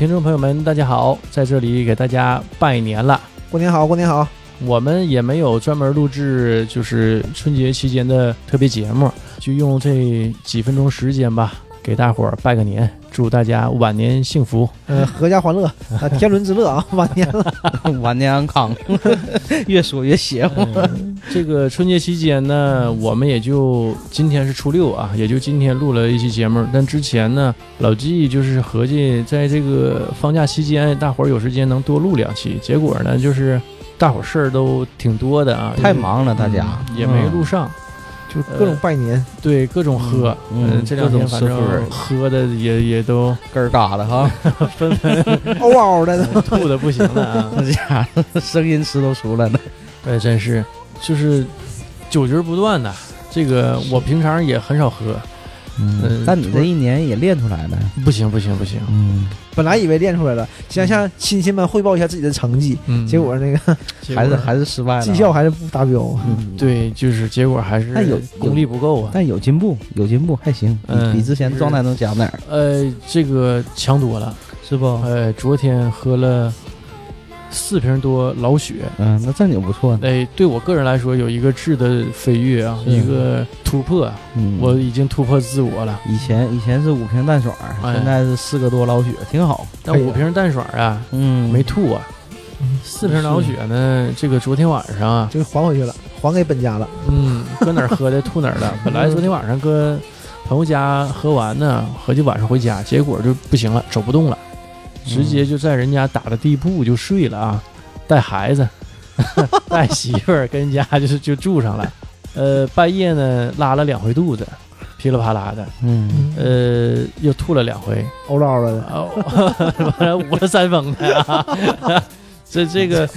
听众朋友们，大家好，在这里给大家拜年了。过年好，过年好。我们也没有专门录制，就是春节期间的特别节目，就用这几分钟时间吧，给大伙儿拜个年，祝大家晚年幸福。呃，阖家欢乐啊，天伦之乐啊，晚年了。晚年安康，越说越邪乎。嗯这个春节期间呢，我们也就今天是初六啊，也就今天录了一期节目。但之前呢，老纪就是合计在这个放假期间，大伙儿有时间能多录两期。结果呢，就是大伙儿事儿都挺多的啊，太忙了，大家也没录上。就各种拜年，对各种喝，嗯这两天反正喝的也也都根儿嘎的哈，纷纷嗷嗷的。吐的不行了啊！这家伙声音吃都出来了。哎，真是，就是酒局不断的。这个我平常也很少喝，嗯但你这一年也练出来了。不行不行不行，嗯，本来以为练出来了，想向亲戚们汇报一下自己的成绩，嗯，结果那个还是还是失败了。绩效还是不达标。嗯，对，就是结果还是但有功力不够啊。但有进步，有进步还行，比嗯比之前状态能强点儿，呃，这个强多了。是不？呃，昨天喝了四瓶多老雪，嗯，那正经不错呢。哎，对我个人来说有一个质的飞跃啊，一个突破，嗯，我已经突破自我了。以前以前是五瓶淡爽，哎现在是四个多老雪，挺好。但五瓶淡爽啊，嗯，没吐啊。四瓶老雪呢，这个昨天晚上啊，就还回去了，还给本家了。嗯，搁哪儿喝的吐哪儿了。本来昨天晚上搁朋友家喝完呢，合计晚上回家，结果就不行了，走不动了，直接就在人家打的地铺就睡了啊，带孩子，带媳妇儿跟人家就是就住上了。呃，半夜呢拉了两回肚子，噼里啪啦的，嗯，呃，又吐了两回，呕唠了的，完了 捂了三封的啊。这这个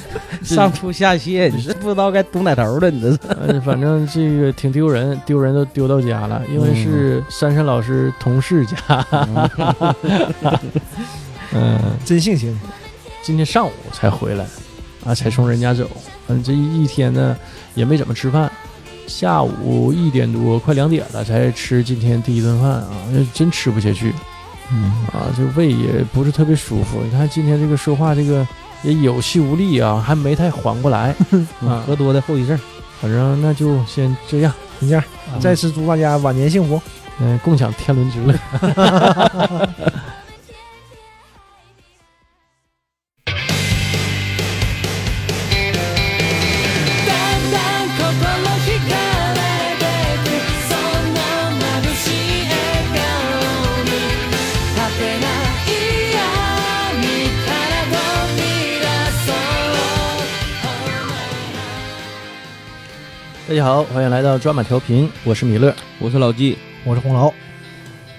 上吐下泻，你是不知道该堵哪头了，你这是。呃，反正这个挺丢人，丢人都丢到家了，因为是珊珊老师同事家。嗯，真性情。今天上午才回来，啊，才从人家走。嗯，这一一天呢也没怎么吃饭，下午一点多快两点了才吃今天第一顿饭啊，真吃不下去嗯，啊，这胃也不是特别舒服。你看今天这个说话这个也有气无力啊，还没太缓过来 啊。喝多的后遗症。反正那就先这样。先这样，再次祝大家晚年幸福。嗯，共享天伦之乐。好，欢迎来到抓马调频，我是米勒。我是老纪，我是红楼，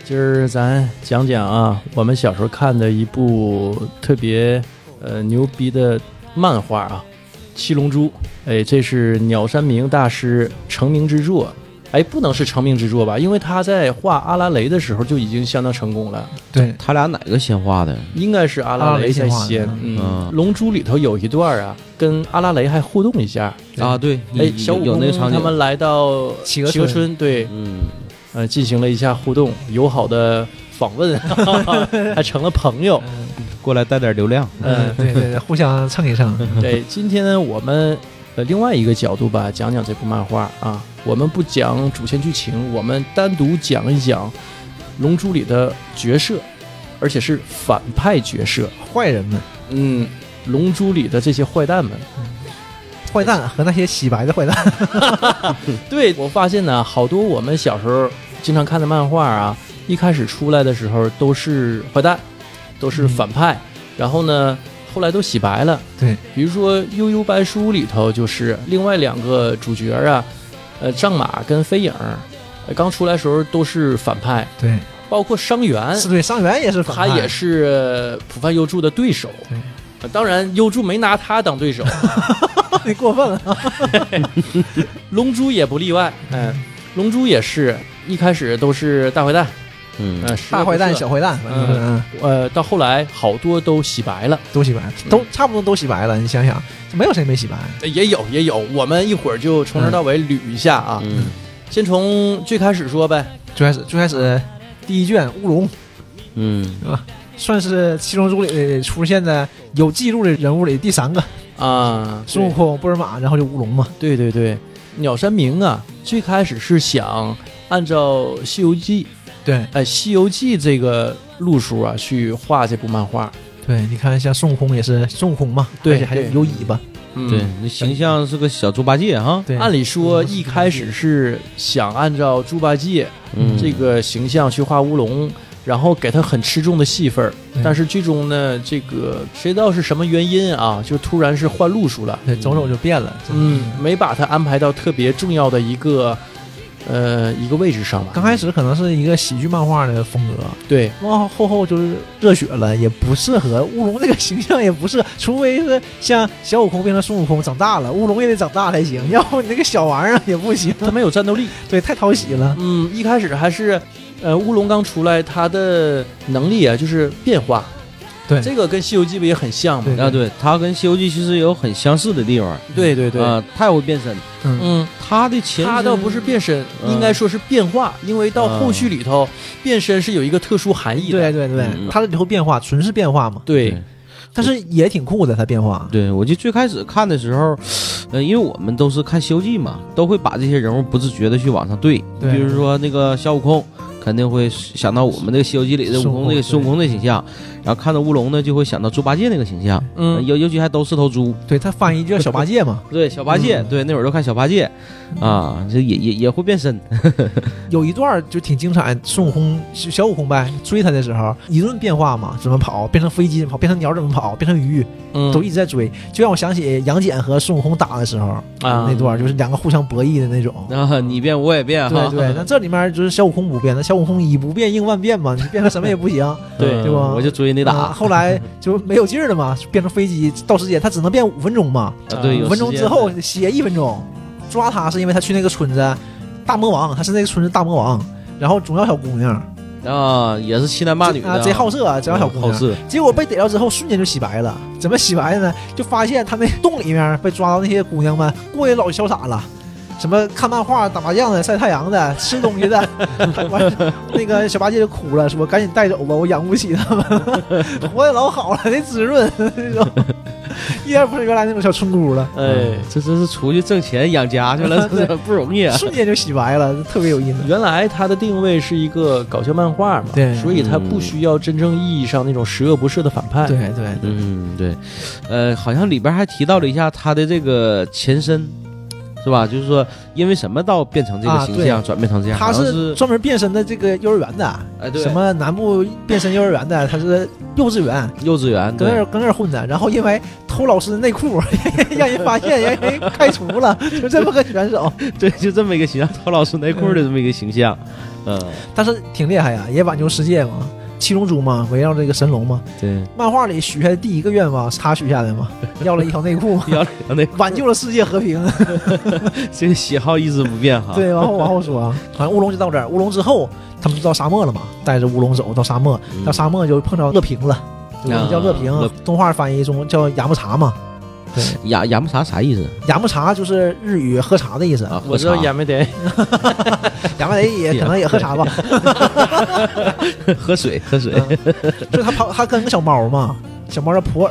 今儿咱讲讲啊，我们小时候看的一部特别呃牛逼的漫画啊，《七龙珠》。哎，这是鸟山明大师成名之作。哎，不能是成名之作吧？因为他在画阿拉蕾的时候就已经相当成功了，对，他俩哪个先画的？应该是阿拉蕾才先。嗯，嗯龙珠》里头有一段啊，跟阿拉蕾还互动一下。啊，对，哎，小悟空有那个场景，他们来到企鹅企鹅村村，对，嗯，呃，进行了一下互动，友好的访问，还成了朋友。过来带点流量。嗯，对对对，互相蹭一蹭。对，今天呢，我们呃另外一个角度吧，讲讲这部漫画啊。我们不讲主线剧情，我们单独讲一讲《龙珠》里的角色，而且是反派角色。坏人们，嗯，《龙珠》里的这些坏蛋们。坏蛋和那些洗白的坏蛋，对我发现呢，好多我们小时候经常看的漫画啊，一开始出来的时候都是坏蛋，都是反派，然后呢，后来都洗白了。对，比如说《悠悠白书》里头就是另外两个主角啊，呃，战马跟飞影，呃刚出来的时候都是反派，对，包括伤员，是对伤员也是反派，他也是呃浦饭优助的对手。对呃当然，优助没拿他当对手，你过分了。龙珠也不例外。嗯，龙珠也是一开始都是大坏蛋，嗯。呃，大坏蛋、小坏蛋，嗯，呃，到后来好多都洗白了，都洗白，都差不多都洗白了。你想想，没有谁没洗白。呃也有也有，我们一会儿就从头到尾捋一下啊。嗯。先从最开始说呗，最开始最开始第一卷乌龙，嗯。算是七龙珠里出现的有记录的人物里第三个，啊，孙悟空、波尔玛，然后就乌龙嘛。对对对，鸟山明啊，最开始是想按照《西游记》对。哎，《西游记》这个路数啊去画这部漫画。对，你看像孙悟空也是孙悟空嘛，对而且还有有尾巴。嗯。对，那形象是个小猪八戒哈，对，按理说一开始是想按照猪八戒嗯，这个形象去画乌龙，然后给他很吃重的戏份但是剧中呢，这个谁知道是什么原因啊，就突然是换路数了，对走走就变了。嗯，没把他安排到特别重要的一个呃一个位置上吧。刚开始可能是一个喜剧漫画的风格，对，往后后就是热血了，也不适合乌龙这个形象，也不适合，除非是像小悟空变成孙悟空长大了，乌龙也得长大才行，要不你那个小玩意儿也不行，他没有战斗力。对，太讨喜了。嗯，一开始还是呃乌龙刚出来，他的能力啊就是变化，对。这个跟《西游记》不也很像吗？啊，对，它跟《西游记》其实有很相似的地方。对对对，啊，它也会变身，嗯，嗯。它的前身他倒不是变身，嗯。应该说是变化，因为到后续里头，变身是有一个特殊含义的。对对对。嗯，他的里头变化纯是变化嘛，对。但是也挺酷的，他变化。对，我记得最开始看的时候，呃，因为我们都是看《西游记》嘛，都会把这些人物不自觉的去往上对。对。比如说那个小悟空，肯定会想到我们那个《西游记》里的悟空那个孙悟空的形象，然后看到乌龙呢，就会想到猪八戒那个形象，呃嗯，尤尤其还都是头猪。对他翻译就叫小八戒嘛，对，小八戒，嗯。对，那会儿都看小八戒，啊，这也也也会变身。有一段就挺精彩，孙悟空小悟空呗追他的时候一顿变化嘛，怎么跑，变成飞机怎么跑，变成鸟怎么跑，变成鱼，嗯。都一直在追，就让我想起杨戬和孙悟空打的时候啊。那段，就是两个互相博弈的那种。啊，你变我也变，哈。对对，那 这里面就是小悟空不变，那小悟空以不变应万变嘛，你变成什么也不行。对。对吧？我就追你啊打。后来就没有劲儿了嘛，变成飞机到时间，他只能变五分钟嘛，啊对，五分钟之后歇一分钟。抓他是因为他去那个村子，大魔王，他是那个村子大魔王，然后总要小姑娘啊，也是欺男霸女的，啊，贼好色，贼要小姑娘。好色。结果被逮到之后，瞬间就洗白了。怎么洗白的呢？就发现他那洞里面被抓到那些姑娘们，过得老潇洒了。什么看漫画、打麻将的、晒太阳的、吃东西的，完那个小八戒就哭了，说：“赶紧带走吧，我养不起他们。了，活得老好了，那滋润那种，一点不是原来那种小村姑了，哎，这真是出去挣钱养家去了，不容易啊。瞬间就洗白了，特别有意思。原来他的定位是一个搞笑漫画嘛，对。所以他不需要真正意义上那种十恶不赦的反派。对对对，嗯，对，呃，好像里边还提到了一下他的这个前身，是吧？就是说，因为什么到变成这个啊形象，转变成这样？他是专门变身的这个幼儿园的，哎，对，什么南部变身幼儿园的，他是幼稚园，幼稚园，对搁那儿搁那儿混的，然后因为偷老师的内裤，让人发现，让人开除了，就这么个选手。对，就这么一个形象，偷老师内裤的这么一个形象，嗯，但是挺厉害呀，也挽救世界嘛。七龙珠嘛，围绕这个神龙嘛。对，漫画里许下的第一个愿望是他许下的嘛，要了一条内裤，要要那 挽救了世界和平。这个喜好一直不变哈。对，往后往后说啊，反正乌龙就到这儿。乌龙之后，他们就到沙漠了嘛，带着乌龙走到沙漠，嗯到沙漠就碰到乐平了，就我们叫乐平啊，动画翻译中叫雅木茶嘛。雅雅木茶啥意思？雅木茶就是日语喝茶的意思，啊？我知道喝茶。亚美得，雅木得也可能也喝茶吧。喝水，喝水。就是他跑，他跟个小猫嘛，小猫叫普洱，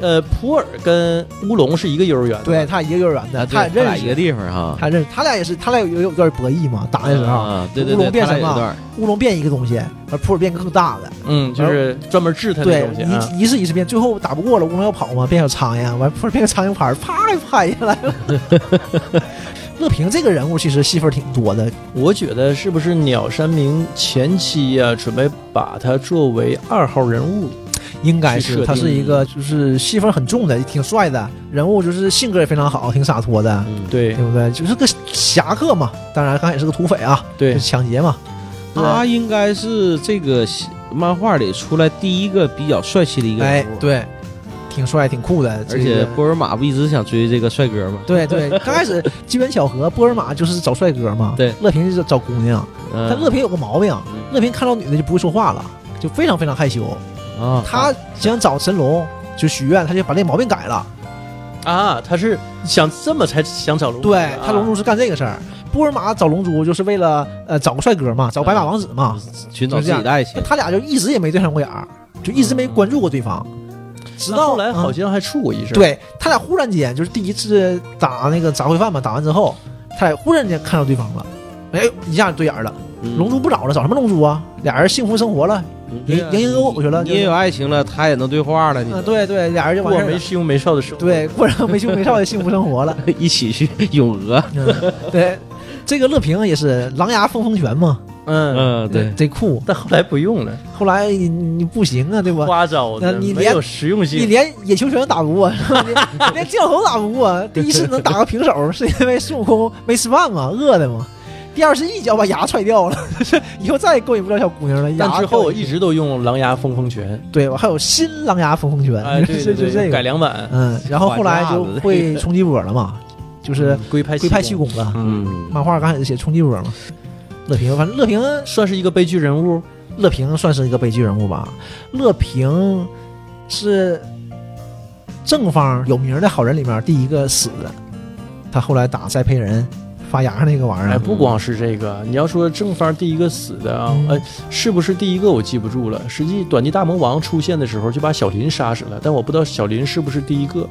呃，普洱跟乌龙是一个幼儿园的，对，他一个幼儿园的，啊，他也认识，俩一个地方哈。他认识，他俩也是，他俩有有有段博弈嘛，打的时候，啊，对对乌，龙变什么乌龙变一个东西，而普洱变个更大的，嗯，就是专门治他的对东西啊。，一一次一次变，最后打不过了，乌龙要跑嘛，变小苍蝇，完普洱变个苍蝇拍，啪就拍下来了。乐平这个人物其实戏份挺多的，我觉得是不是鸟山明前期呀、准备把他作为二号人物？应该是他是一个就是戏份很重的，挺帅的人物，就是性格也非常好，挺洒脱的，嗯，对对不对？就是个侠客嘛，当然刚才也是个土匪啊，对就是抢劫嘛。他应该是这个漫画里出来第一个比较帅气的一个哎人物，，对，挺帅，挺酷的。而这个且波尔玛不一直想追这个帅哥吗？对对，刚开始机缘巧合，波尔玛就是找帅哥嘛，对，乐平就是找姑娘。嗯，但乐平有个毛病，嗯乐平看到女的就不会说话了，就非常非常害羞。啊，他想找神龙，就许愿，他就把那毛病改了。啊，他是想这么才想找龙珠对啊。他龙珠是干这个事儿，波尔玛找龙珠就是为了呃找个帅哥嘛，找白马王子嘛。寻找自己的爱情，他俩就一直也没对上过眼儿，就一直没关注过对方，直到后来好嗯像还处过一阵，，对他俩忽然间就是第一次打那个杂烩饭嘛，打完之后，他俩忽然间看到对方了，哎，一下就对眼了。嗯龙珠不找了，找什么龙珠啊？俩人幸福生活了，对呀赢赢赢我去了。你也有爱情了，他也能对话了，你嗯，对对，俩人就完事儿没羞没臊的生活，对，过上没羞没臊的幸福生活了。一起去咏鹅。嗯，对，这个乐平也是狼牙风风拳嘛，嗯，嗯，对，贼酷。但后来不用了，后来你你不行啊，对吧？花招你连没有实用你性，连野球拳都打不过，是吧你连 镜头打不过。第一次能打个平手，是因为孙悟空没吃饭嘛，饿的嘛。第二是一脚把牙踹掉了，以后再也勾引不了小姑娘了。但之后我一直都用狼牙风风拳，对我还有新狼牙风风拳，哎，对对对，就就这个。改良版，嗯，然后后来就会冲击波了嘛，就是龟派龟派气功，功了。嗯，漫画刚开始写冲击波嘛，乐平，反正乐平算是一个悲剧人物，乐平算是一个悲剧人物吧。乐平是正方有名的好人里面第一个死的，他后来打栽培人发芽那个玩意哎，儿，不光是这个，你要说正方第一个死的啊，嗯呃，是不是第一个我记不住了。实际短笛大魔王出现的时候就把小林杀死了，但我不知道小林是不是第一个，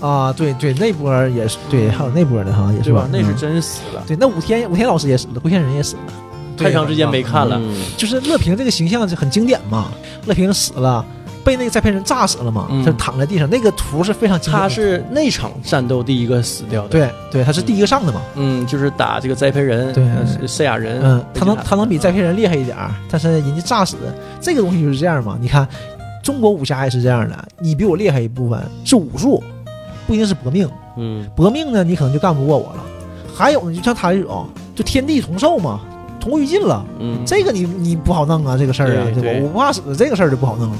啊，对对，那波也是对，还有那波儿的哈，也是对吧？那是嗯真死了，对，那武天武天老师也死了，龟仙人也死了，太长时间没看了。嗯就是乐平这个形象就很经典嘛，乐平死了。被那个栽培人炸死了嘛？嗯他躺在地上，那个图是非常经典的。他是那场战斗第一个死掉的，，对对，他是第一个上的嘛。嗯，就是打这个栽培人，对赛亚人，嗯，他能他能比栽培人厉害一点儿，但是人家炸死这个东西就是这样嘛。你看，中国武侠也是这样的，你比我厉害一部分是武术，不一定是搏命。嗯搏命呢，你可能就干不过我了。还有呢，就像他这种，就天地同寿嘛，同归于尽了。嗯，这个你你不好弄啊，这个事儿啊，对吧？我不怕死，这个事儿就不好弄了。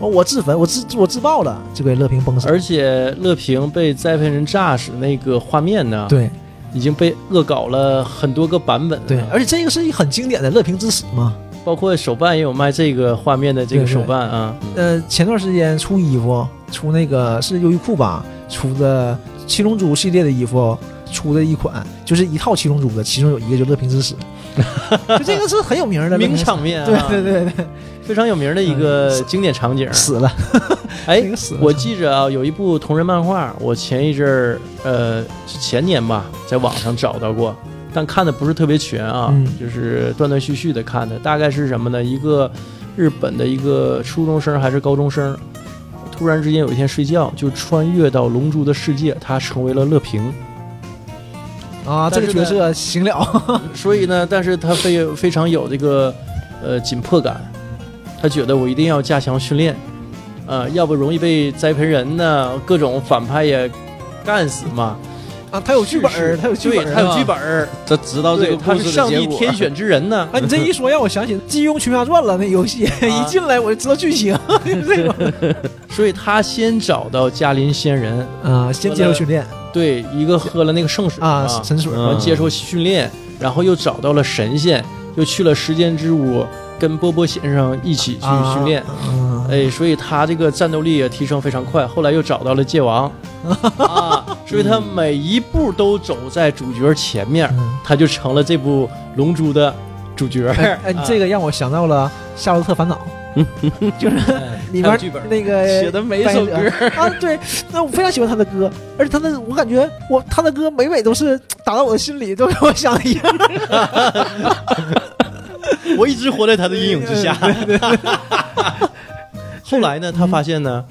我我自焚，我自我自爆了，就给乐平崩死。而且乐平被栽培人炸死那个画面呢，对已经被恶搞了很多个版本了。对，而且这个是一很经典的乐平之死嘛。包括手办也有卖这个画面的这个手办啊。呃，前段时间出衣服，出那个是优衣库吧，出的七龙珠系列的衣服，出的一款就是一套七龙珠的，其中有一个就乐平之死，就这个是很有名的名场面啊，对对对对，非常有名的一个经典场景。死了，哎那，个死了。我记着啊，有一部同人漫画，我前一阵儿，呃，前年吧，在网上找到过，但看的不是特别全啊，嗯就是断断续续的看的。大概是什么呢？一个日本的一个初中生还是高中生，突然之间有一天睡觉，就穿越到龙珠的世界，他成为了乐平。啊，这个角色行了，所以呢，但是他非非常有这个呃紧迫感，他觉得我一定要加强训练，呃，要不容易被栽培人呢，各种反派也干死嘛。啊，他有剧本儿，他有剧，本儿，他有剧啊。本儿，他知道这，个故他是上。帝天选之人呢。啊，你这一说让我想起《金庸群侠传》了，那游戏一进来我就知道剧情，这个所以他先找到嘉林仙人，啊，先接受训练对，一个喝了那个圣水啊，嘛神水嗯然后接受训练，然后又找到了神仙，又去了时间之屋，跟波波先生一起去训练。啊，哎，所以他这个战斗力也提升非常快。后来又找到了界王，啊，所以他每一步都走在主角前面，嗯他就成了这部《龙珠》的主角。哎，哎，啊这个让我想到了《夏洛特烦恼》，就是里面那个写的每一首歌啊，对，那我非常喜欢他的歌，而且他的我感觉我他的歌每每都是打到我的心里，都跟我想的一样。我一直活在他的阴影之下。后来呢，他发现呢，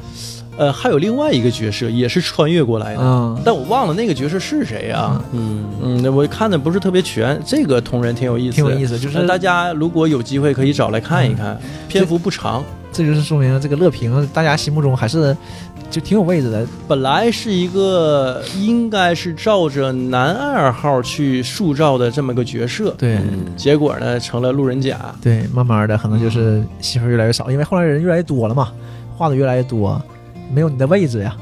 呃，还有另外一个角色也是穿越过来的，嗯但我忘了那个角色是谁啊？嗯，嗯，那我看的不是特别全，这个同人挺有意思，挺有意思就是呃大家如果有机会可以找来看一看，篇幅不长。这就是说明这个乐平大家心目中还是就挺有位置的。本来是一个应该是照着男二号去塑造的这么个角色，对嗯结果呢成了路人甲。对，慢慢的可能就是戏份越来越少，因为后来人越来越多了嘛，画的越来越多，没有你的位置呀。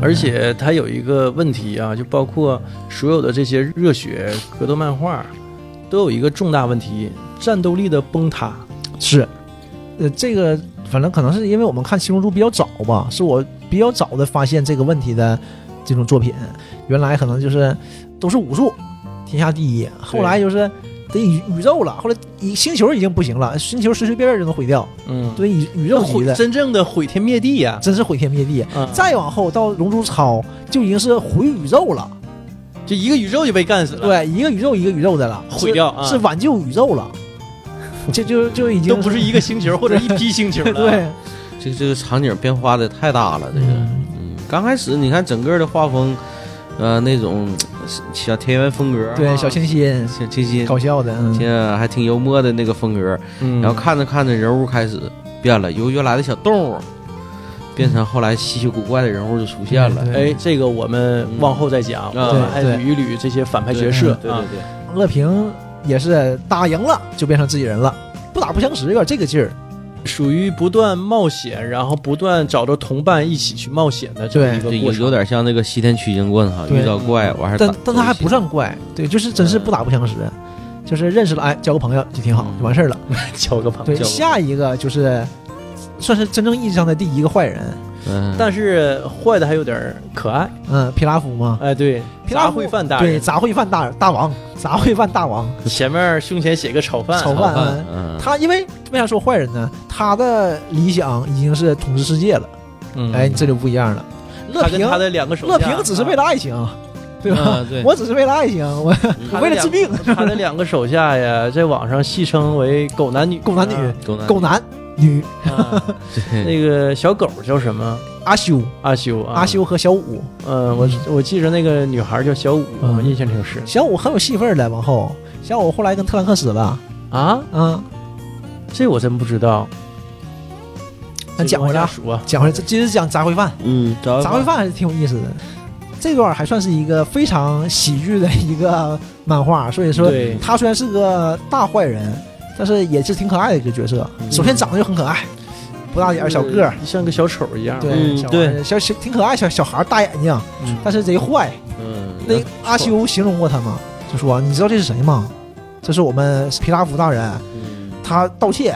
而且它有一个问题啊，就包括所有的这些热血格斗漫画，都有一个重大问题：战斗力的崩塌。是，呃，这个反正可能是因为我们看《七龙珠》比较早吧，是我比较早的发现这个问题的这种作品。原来可能就是都是武术，天下第一，后来就是得宇宇宙了。后来一星球已经不行了，星球随随便便就能毁掉，嗯，对宇宇宙级毁的，真正的毁天灭地呀，真是毁天灭地。嗯，再往后到龙珠超就已经是毁宇宙了，就一个宇宙就被干死了，，对，一个宇宙一个宇宙的了，毁掉是挽救宇宙了，就就就已经都不是一个星球 或者一批星球了，对，这个这个场景变化的太大了，这个。嗯。嗯，刚开始你看整个的画风，呃，那种呃小田园风格啊，对，小清新，小清新，搞笑的，嗯，现在还挺幽默的那个风格。嗯，然后看着看着人物开始变了，由原来的小动物变成后来稀奇古怪的人物就出现了。对哎，这个我们往后再讲，嗯。我们还捋一捋这些反派角色，对对啊对，乐平也是打赢了就变成自己人了，不打不相识，有点这个劲儿。属于不断冒险，然后不断找着同伴一起去冒险的这么对对有一个过程。有点像那个西天取经棍哈，遇到怪完事儿打但但他还不算怪，对，就是真是不打不相识，就是认识了，哎，交个朋友就挺好，嗯就完事儿了。交个朋友对，友。下一个就是算是真正意义上的第一个坏人，嗯，但是坏的还有点可爱，嗯，皮拉夫嘛，哎，对，杂皮拉夫烩饭大人，对杂烩饭大大王，杂烩饭大王，前面胸前写个炒饭，炒饭饭，嗯，他因为为啥说坏人呢？他的理想已经是统治世界了，嗯。哎，这就不一样了。乐平，他跟他的两个手下，乐平只是为了爱情，对吧？嗯对，我只是为了爱情，我为了治病，他的两个手下呀，在网上戏称为“狗男女”，狗男女啊狗男。狗男女。啊对 那个小狗叫什么？阿修，阿修啊，阿，修和小五，嗯，我我记着那个女孩叫小五，嗯。我印象挺深。小五很有戏份的。往后，小五后来跟特兰克死了，啊。嗯，这我真不知道。咱讲回来啊，讲回来，这接着讲杂烩饭，嗯，杂杂烩饭还是挺有意思的。这段还算是一个非常喜剧的一个漫画，所以说他虽然是个大坏人，但是也是挺可爱的一个角色。嗯首先长得就很可爱，不大点儿小个儿，像个小丑一样。对，对小小小挺可爱，小小孩儿大眼睛，嗯但是贼坏。嗯，那阿修形容过他吗？就说你知道这是谁吗？这是我们皮拉夫大人，嗯他盗窃、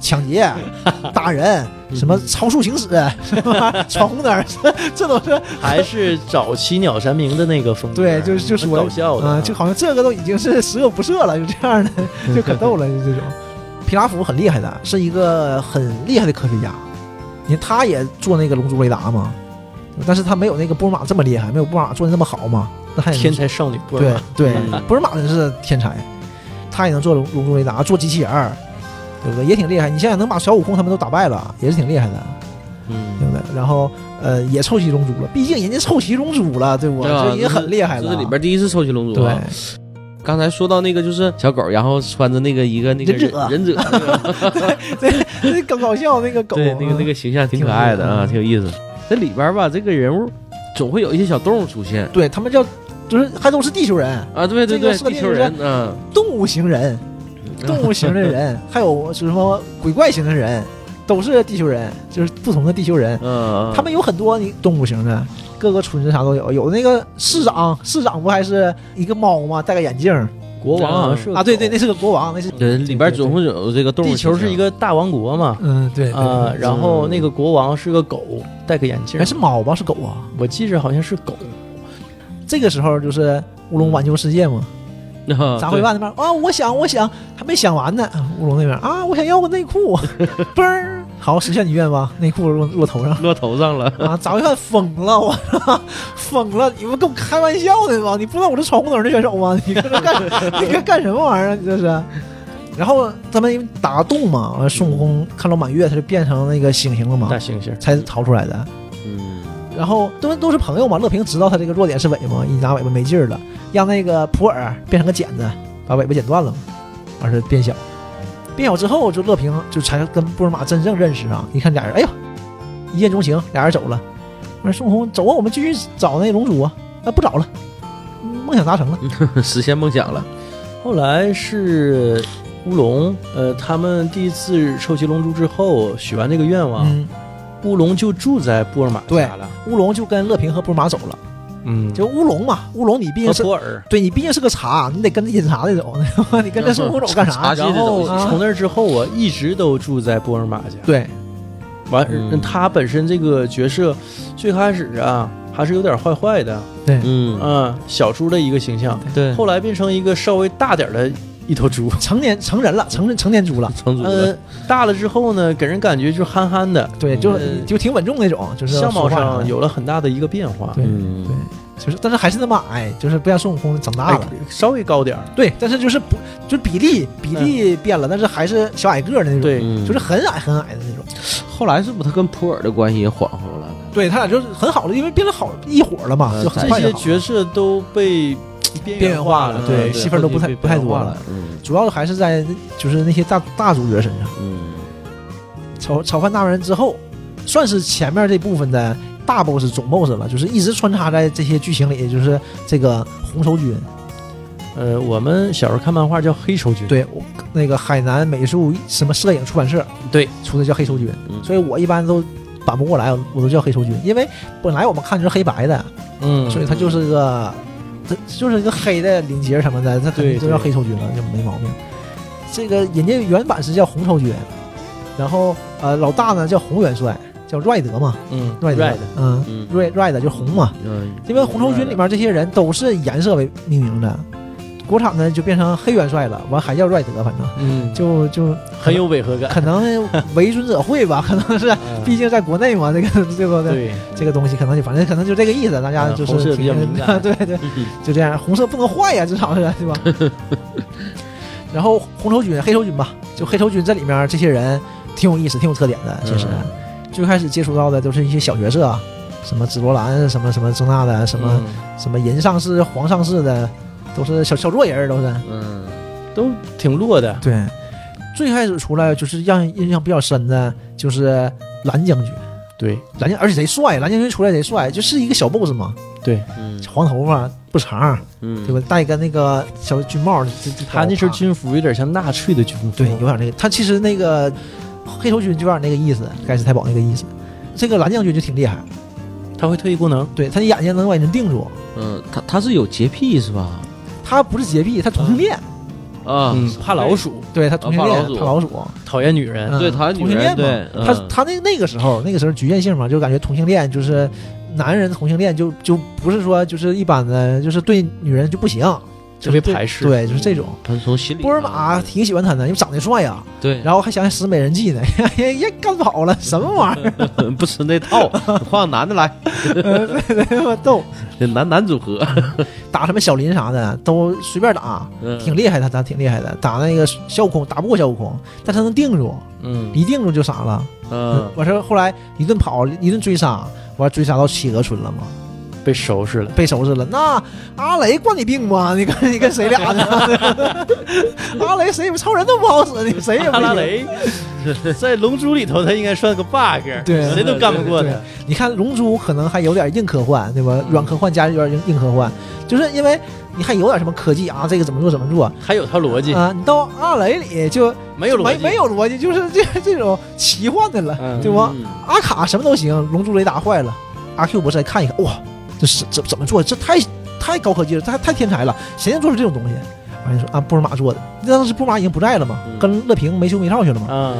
抢劫、打人，什么超速行驶，什么闯红灯，这这都是 还是早期鸟山明的那个风格，对就是就是我搞笑的啊，就好像这个都已经是十恶不赦了，就这样的，就可逗了，就这种。皮拉夫很厉害的，是一个很厉害的科学家。你看他也做那个龙珠雷达嘛，但是他没有那个波尔玛这么厉害，没有波尔玛做的那么好嘛。那还天才少女波尔对玛对对，波尔玛真是天才，他也能做龙龙珠雷达，做机器人儿，对不对？也挺厉害。你想想，能把小悟空他们都打败了，也是挺厉害的，嗯对嗯，不对？然后呃，也凑齐龙珠了，毕竟人家凑齐龙珠了，对不？对啊这已经很厉害了。这是里边第一次凑齐龙珠对啊。刚才说到那个就是小狗，然后穿着那个一个那个忍者忍者 那个，对，那更搞笑那个狗，对，那个那个形象挺可爱的啊，挺挺有意思。这里边吧，这个人物总会有一些小动物出现对他们叫就是还都是地球人，啊，对对这个对，地球人嗯，动物型人，动物型的人，还有是什么鬼怪型的人，都是地球人，就是不同的地球人。嗯，他们有很多你动物型的，各个村子啥都有。有那个市长，市长不还是一个猫吗？戴个眼镜国王好像是啊？对对，那是个国王，那是对里边总会有这个动物地球是一个大王国嘛，嗯对啊，然后那个国王是个狗，戴个眼镜还，是猫吧？是狗啊？我记着好像是狗。这个时候就是乌龙挽救世界嘛。啊 杂烩饭那边啊，我想我想还没想完呢。乌龙那边啊，我想要个内裤，嘣儿，好实现你愿望，内裤落落头上。落头上了，啊！杂烩饭疯了，我操，疯了！你们跟我开玩笑呢吗？你不知道我是闯红灯的选手吗？你搁这干，你搁干什么玩意儿啊？你这是？然后他们因为打洞嘛，完了孙悟空看到满月，他就变成那个猩猩了嘛大，猩猩，才逃出来的。然后都都是朋友嘛，乐平知道他这个弱点是尾巴，一拿尾巴没劲儿了，让那个普洱变成个剪子，把尾巴剪断了，完事变小。变小之后，就乐平就才跟布尔玛真正认识啊！一看俩人，哎呦，一见钟情，俩人走了。完孙悟空走啊，我们继续找那龙珠啊！啊，不找了，梦想达成了。实现梦想了，后来是乌龙，呃，他们第一次收集龙珠之后许完这个愿望，乌龙就住在布尔玛家了。乌龙就跟乐平和布尔玛走了。嗯，就乌龙嘛，乌龙你毕竟是和普洱。对你毕竟是个茶，你得跟着饮茶的走，你跟着孙悟空走干啥？然后从那之后，我一直都住在布尔玛家。对，完，嗯他本身这个角色最开始啊还是有点坏坏的，对，嗯，嗯，小猪的一个形象。对，后来变成一个稍微大点的一头猪。成年成人了，成人成年猪了。成组呃的，，大了之后呢，给人感觉就憨憨的，对，就呃就挺稳重那种，就是相貌上有了很大的一个变化。对嗯对，就是但是还是那么矮，就是不像孙悟空长大哎了。稍微高点儿。对，但是就是不就是比例比例变了，但是还是小矮个儿的那种，对，嗯就是很矮很矮的那种。后来是不是他跟普洱的关系也缓和了？对他俩就是很好了，因为变了好一伙了嘛，呃就很这快就好了些角色都被边边缘化了了，对戏份都不太不太多了主要还是在就是那些大大主角身上。嗯。炒炒饭大人之后，算是前面这部分的大 boss 总 boss 了，就是一直穿插在这些剧情里，就是这个红绸军。呃，我们小时候看漫画叫黑绸军，对，我那个海南美术什么摄影出版社对。出的叫黑绸军，嗯。所以我一般都板不过来，我都叫黑绸军，因为本来我们看就是黑白的，嗯，所以它就是个，他就是一个黑的领结什么的，他肯定对都叫黑超军了，就没毛病。这个人家原版是叫红超军，然后呃老大呢叫红元帅，叫瑞德嘛，嗯瑞德 Red，嗯，嗯。瑞瑞德就红嘛，嗯，因为红超军里面这些人都是颜色为命名的，国产呢就变成黑元帅了，完还叫瑞德，反正嗯，就就很有违和感。可能为 尊者会吧，可能是，嗯。毕竟在国内嘛，这个这个对，这个东西可能就反正可能就这个意思，大家嗯就是比较敏感。对 对，就这样，红色不能坏呀，至少是对吧？然后红头军、黑头军吧，就黑头军这里面这些人挺有意思、挺有特点的。其实、嗯最开始接触到的都是一些小角色，啊什么紫罗兰、什么什么这那的，什么、嗯。什么银上士、黄上士的，都是小小弱人儿，都是。嗯都挺弱的。对，最开始出来就是让人印象比较深的，就是蓝将军。对蓝将，而且贼帅，蓝将军出来贼帅，就是一个小 boss 嘛，对，嗯黄头发不长，嗯，对吧？戴一个那个小军帽，他那身身军服有点像纳粹的军服。对，有点那个。他其实那个黑头军就有点那个意思，盖世太保那个意思。这个蓝将军就挺厉害，他会特异功能。对他的眼睛能把人定住。嗯，他他是有洁癖是吧？他不是洁癖，他同性恋，啊，嗯，怕老鼠，对他同性恋，怕老鼠。怕老鼠。讨厌女人。嗯对讨厌女同性恋嘛他他那那个时候，那个时候局限性嘛，就感觉同性恋就是男人同性恋就就不是说就是一般的，就是对女人就不行，特别排斥对，就是这种。他是从心里波尔玛挺喜欢他的，因为长得帅呀、对，然后还想想使美人计呢，人家干跑了，什么玩意儿？不吃那套，换个男的来，那么逗，男男组合，打什么小林啥的都随便打，嗯挺厉害的，他挺厉害的。打那个孙悟空打不过孙悟空，但他能定住，嗯，一定住就傻了。嗯完事儿后来一顿跑，一顿追杀，完追杀到企鹅村了嘛，被收拾了。被收拾了。那阿雷惯你病吗？你跟 你跟谁俩呢？阿雷谁超人都不好使，你谁也不行阿雷 在《龙珠》里头，他应该算个 bug，对谁都干不过他。你看《龙珠》可能还有点硬科幻，对嗯吧？软科幻加有点硬硬科幻，就是因为你还有点什么科技啊，这个怎么做怎么做还有套逻辑，啊？你到阿雷里就没没有逻辑，没有逻辑，就是这这种奇幻的了，嗯对吧？嗯阿卡什么都行，龙珠雷达坏了，阿 Q 博士来看一看，哇，这是怎怎么做？这太太高科技了，太太天才了，谁能做出这种东西？完了说啊，布尔玛做的，那当时布尔玛已经不在了嘛，嗯跟乐平没羞没臊去了嘛。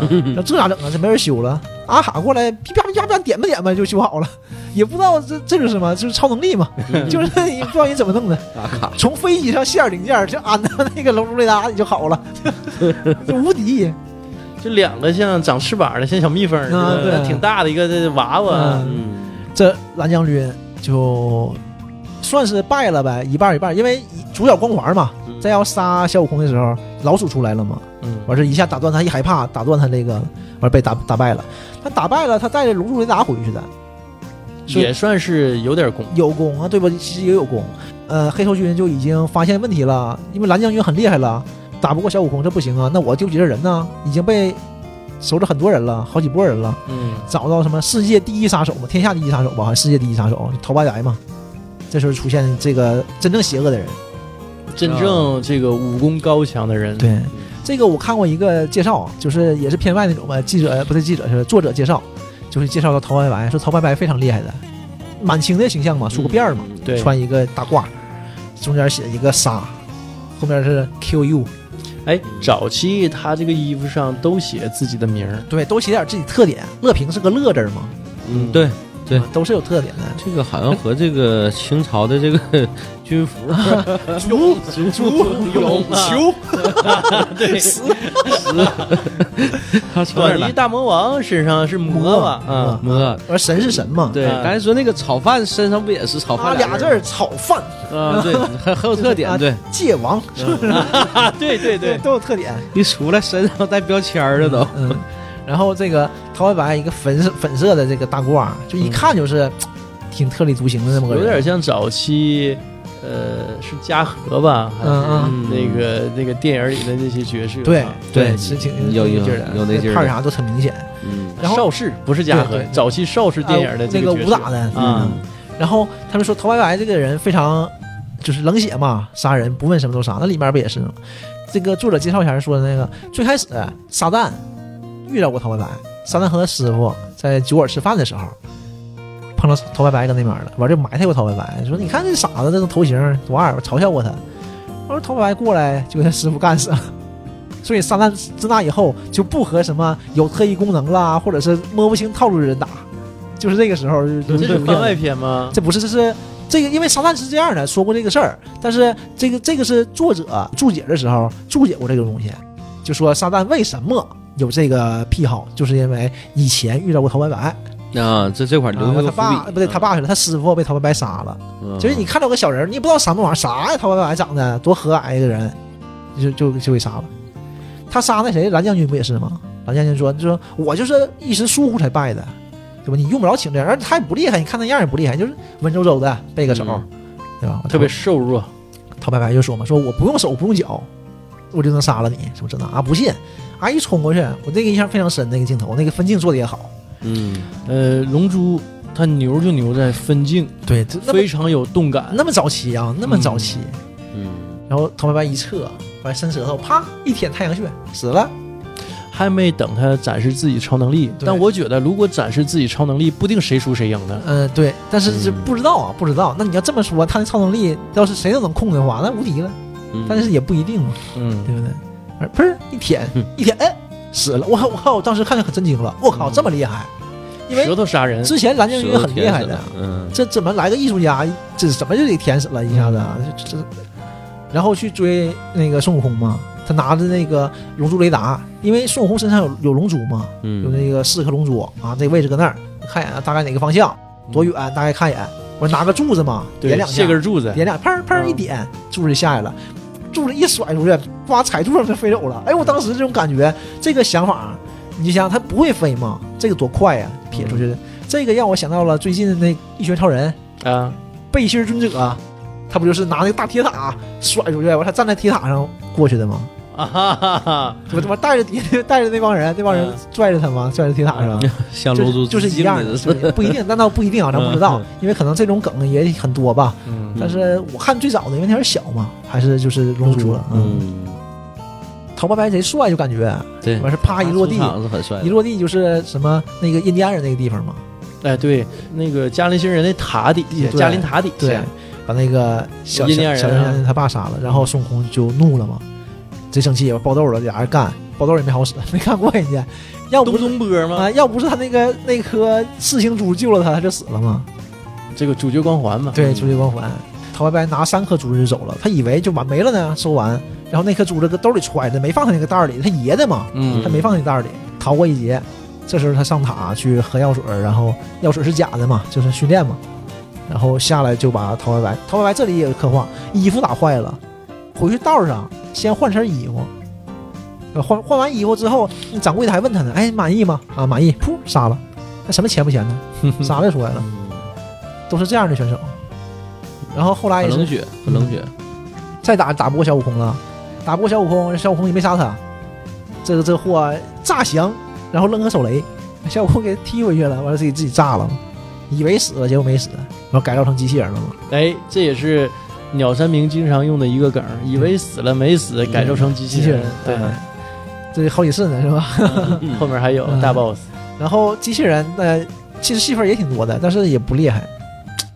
这咋整啊？这没人修了，阿卡过来啪啪啪啪点吧点吧就修好了，也不知道这这是什么，就是超能力嘛，就是你不知道你怎么弄的，从飞机上卸点零件就安到那个龙珠雷达里就好了，就无敌。就两个像长翅膀的，像小蜜蜂似啊的，对挺大的一个这娃娃这蓝将军就算是败了呗，一半一半，因为主角光环嘛，嗯在要杀小悟空的时候，老鼠出来了嘛，嗯，完事一下打断他，一害怕打断他那个，完被打打败了。他打败了，他带着龙珠雷达回去的，也算是有点功。有功啊，对吧？其实也有功。呃，黑头军就已经发现问题了，因为蓝将军很厉害了，打不过小悟空，这不行啊。那我丢几个人呢？已经被收了很多人了，好几波人了。嗯，找到什么世界第一杀手嘛，天下第一杀手吧，好像世界第一杀手陶八白嘛。这时候出现这个真正邪恶的人。真正这个武功高强的人，对，这个我看过一个介绍，就是也是偏外那种吧，记者呃不是记者是作者介绍，就是介绍到陶白白，说陶白白非常厉害的，满清的形象嘛，梳个辫儿嘛，对穿一个大褂，中间写一个杀，后面是 Q U，哎，早期他这个衣服上都写自己的名儿，对，都写点自己特点。乐平是个乐字儿嘛，嗯，对对都是有特点的。这个好像和这个清朝的这个 军服猪猪猪龙啊，球，对，死他从哪儿来短笛？大魔王身上是魔吧？啊，摸我说神是神嘛，对，啊刚才说那个炒饭身上不也是炒啊饭字俩字儿炒饭啊？对，很很有特点，对，界王，啊，对对对，都有特点。一出来身上带标签儿的都。嗯，然后这个陶白白一个粉色粉色的这个大褂儿，就一看就是挺特立独行的这么个人，有点像早期，呃，是嘉禾吧？还是嗯嗯。那个那个电影里的那些角色啊，对对是挺有有劲儿的，有那劲儿的。派啥都很明显。嗯，然后邵氏不是嘉禾早期邵氏电影的啊那个这角色。武打的啊。嗯，然后他们说陶白白这个人非常就是冷血嘛，杀人不问什么都杀，那里面不也是吗？这个作者介绍前说的那个，最开始撒旦遇到过陶白白，撒旦和他师傅在酒馆吃饭的时候。碰到陶白白搁那边了，完就埋汰过陶白白，说你看这傻子这个头型多二，嘲笑过他。完说陶白白过来就给他师傅干死了。所以撒旦自那以后就不和什么有特异功能啦，或者是摸不清套路的人打，就是这个时候就就这是番外篇吗？这不是，这是这个，因为撒旦是这样的，说过这个事儿，但是这个这个是作者注解的时候注解过这个东西，就说撒旦为什么有这个癖好，就是因为以前遇到过陶白白，啊，这这块儿留下啊他爸不对，他爸去了，他师傅被陶白白杀了，嗯就是你看到个小人儿，你也不知道什么玩意儿，啥呀？陶白白长得多和蔼一个人，就就就给杀了。他杀那谁蓝将军不也是吗？蓝将军说，就说我就是一时疏忽才败的，对吧？你用不着请这样，而且他也不厉害，你看那样也不厉害，就是文绉绉的背个手，嗯对吧？特别瘦弱，陶白白就说嘛，说我不用手不用脚，我就能杀了你，什么这那啊？不信，啊一冲过去，我那个印象非常深，那个镜头，那个分镜做的也好，嗯，呃，龙珠它牛就牛在分镜，对，非常有动感。那么早期啊，那么早期，嗯，然后陶白白一撤，完伸舌头，啪一舔太阳穴，死了。还没等他展示自己超能力，但我觉得如果展示自己超能力，不定谁输谁赢呢。嗯、对，但是这嗯不知道啊，不知道。那你要这么说，他的超能力要是谁都能控的话，那无敌了。嗯但是也不一定嘛，嗯，对不对？而砰一舔嗯一舔，哎，死了！我靠我靠！我当时看着可震惊了，我靠，嗯这么厉害！因为舌头杀人，之前蓝将军很厉害的，嗯，这怎么来个艺术家，这怎么就给舔死了一下子啊？这这，然后去追那个孙悟空嘛，他拿着那个龙珠雷达，因为孙悟空身上有有龙珠嘛，有嗯，那个四颗龙珠啊，这位置搁那儿，看一眼大概哪个方向，多远，大概看一眼。我拿个柱子嘛，点两下卸，根柱子，点两，砰砰一点，柱子就下来了，柱子一甩出去，呱踩柱上就飞走了。哎，我当时这种感觉，这个想法，你就想他不会飞吗？这个多快呀，撇出去的。这个让我想到了最近的那《一拳超人》啊，背心尊者，他不就是拿那个大铁塔甩出去，完他站在铁塔上过去的吗？啊哈哈哈，我他妈带着底 带着那帮人，那帮人嗯拽着他吗？拽着铁塔是吧 像龙珠是就是一样的，不一定，但倒不一定啊，咱不知道，因为可能这种梗也很多吧。嗯，但是我看最早的，因为那时候小嘛，还是就是龙珠了。嗯，嗯，陶白白贼帅，就感觉对，完事啪一落地一落地就是什么那个印第安人那个地方嘛，哎，对，那个加林星人的塔底下，加林塔底对下，，把那个小印第安人他爸杀了，然后孙悟空就怒了嘛，贼生气，爆豆了，俩人干，爆豆也没好使，没干过人家，要不是东东波吗？啊，要不是他那个那颗四星珠救了他，他就死了嘛。这个主角光环嘛，对，主角光环，陶白白拿三颗珠子就走了，他以为就完没了呢，收完，然后那颗珠子搁兜里揣着，没放他那个袋儿里，他爷的嘛，嗯他没放那袋儿里，逃过一劫。这时候他上塔去喝药水，然后药水是假的嘛，就是训练嘛，然后下来就把陶白白，陶白白这里也有刻画，衣服打坏了，回去道上先换身衣服，呃换换完衣服之后，那掌柜的还问他呢，哎，满意吗？啊，满意，噗，杀了，那什么钱不钱呢？杀了就出来了，都是这样的选手。然后后来也是冷血，很冷血，再打打不过小悟空了，打不过小悟空，小悟空也没杀他，这个这个货炸翔，然后扔个手雷，小悟空给踢回去了，完了自己自己炸了，以为死了，结果没死，然后改造成机器人了嘛。哎，这也是鸟山明经常用的一个梗，以为死了没死，改造成机器人。对，嗯这好几次呢是吧？后面还有嗯。大 boss，然后机器人呃，其实戏份也挺多的，但是也不厉害，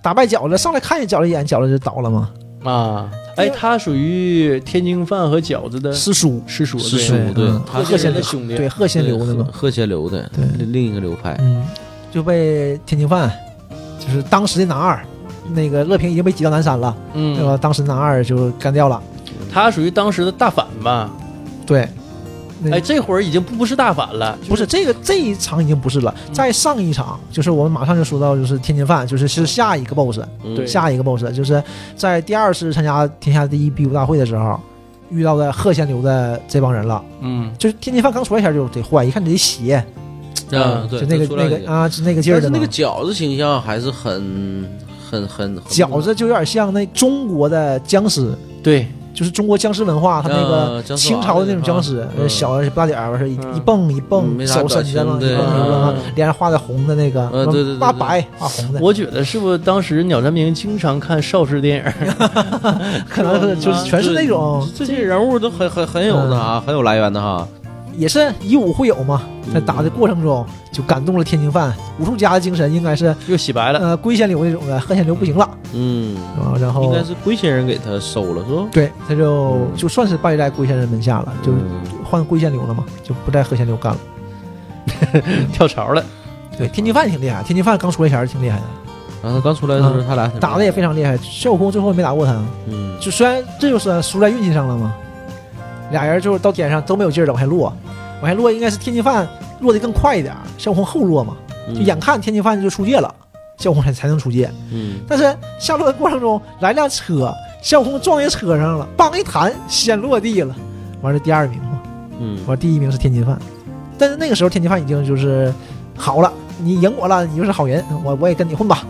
打败饺子上来看见饺子一眼，饺子就倒了嘛。啊，哎，他属于天津饭和饺子的师叔，师叔，师对叔对贺仙贺仙流的兄弟，对，贺仙流的嘛，贺仙流的，对。另另一个流派，嗯，就被天津饭就是当时的男二，那个乐平已经被挤到南山了，对嗯，吧？当时男二就干掉了，他属于当时的大反吧？对。哎，这会儿已经不是大反了，不是这个这一场已经不是了，在上一场就是我们马上就说到就是天津饭，就是是下一个 BOSS，嗯对下一个 BOSS 就是在第二次参加天下第一比武大会的时候遇到的贺仙流的这帮人了。嗯，就是天津饭刚出来前就得坏，一看你这鞋，嗯，对，就那个那个啊，就那个劲儿的嘛但是那个。饺子形象还是很很很很饺子就有点像那中国的僵尸，对，就是中国僵尸文化，他那个清朝的那种僵尸，小不大点儿，完事儿一蹦一嗯蹦，手伸着嘛，表情对。一蹦一蹦啊嗯，脸上画的红的那个，嗯对对对对。画白画红的，我觉得是不是当时鸟山明经常看邵氏电影？可能是就是全是那种，这些人物都很很很有的啊，很有来源的哈。也是以武会友嘛，在打的过程中就感动了天津饭，武术家的精神应该是又洗白了。呃龟仙流那种的，贺仙流不行了。嗯，啊，然后应该是龟仙人给他收了是吧？对他就就算是拜在龟仙人门下了，就嗯。换龟仙流了嘛，就不在贺仙流干了。跳槽了，对，天津饭挺厉害，天津饭刚出来前儿挺厉害的，然后他刚出来的时候，他俩挺打的也非常厉害。孙悟空最后没打过他，嗯。就虽然这就是输在运气上了嘛，俩人就是到天上都没有劲儿了，往下落，往下落应该是天津饭落得更快一点儿，孙悟空后落嘛，嗯就眼看天津饭就出界了，孙悟空才才能出界。嗯但是下落的过程中来辆车，孙悟空撞在车上了，梆一弹，先落地了，完了第二名嘛，嗯完了第一名是天津饭，但是那个时候天津饭已经就是好了，你赢我了，你就是好人，我我也跟你混吧。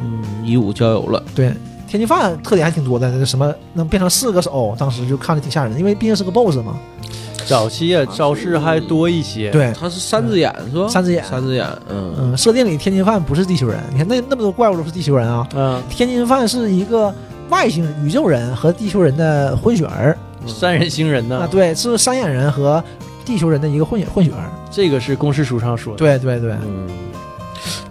嗯，以武交友了。对，天津饭特点还挺多的，那什么能变成四个手，当时就看着挺吓人的，因为毕竟是个 BOSS 嘛。早期啊招式还多一些。，对，他是三只眼是吧？三只眼。三只眼，嗯。嗯，设定里天津饭不是地球人，你看那那么多怪物都是地球人啊，嗯，天津饭是一个外星宇宙人和地球人的混血儿。三人星人呢？啊，对，是三眼人和地球人的一个混血混血儿。这个是公式书上说的。对对对，嗯，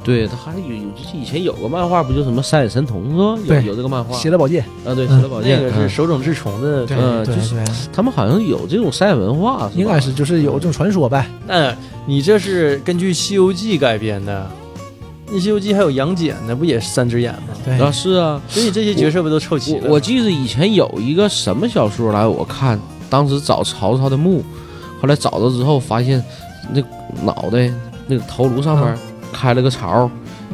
对他还有有以前有个漫画，不就什么三眼神童是吧？有有这个漫画邪乐宝剑，啊，对，嗯邪乐宝剑那个是手冢治虫的。对嗯就是他们好像有这种三眼文化，应该是就是有这种传说呗。那你这是根据《西游记》改编的？那《西游记》还有杨戬呢，不也是三只眼吗？对啊，是啊，所以这些角色不都凑齐了？我我记得以前有一个什么小说来，我看当时找曹操的墓，后来找到之后发现那脑袋那个头颅上面开了个槽，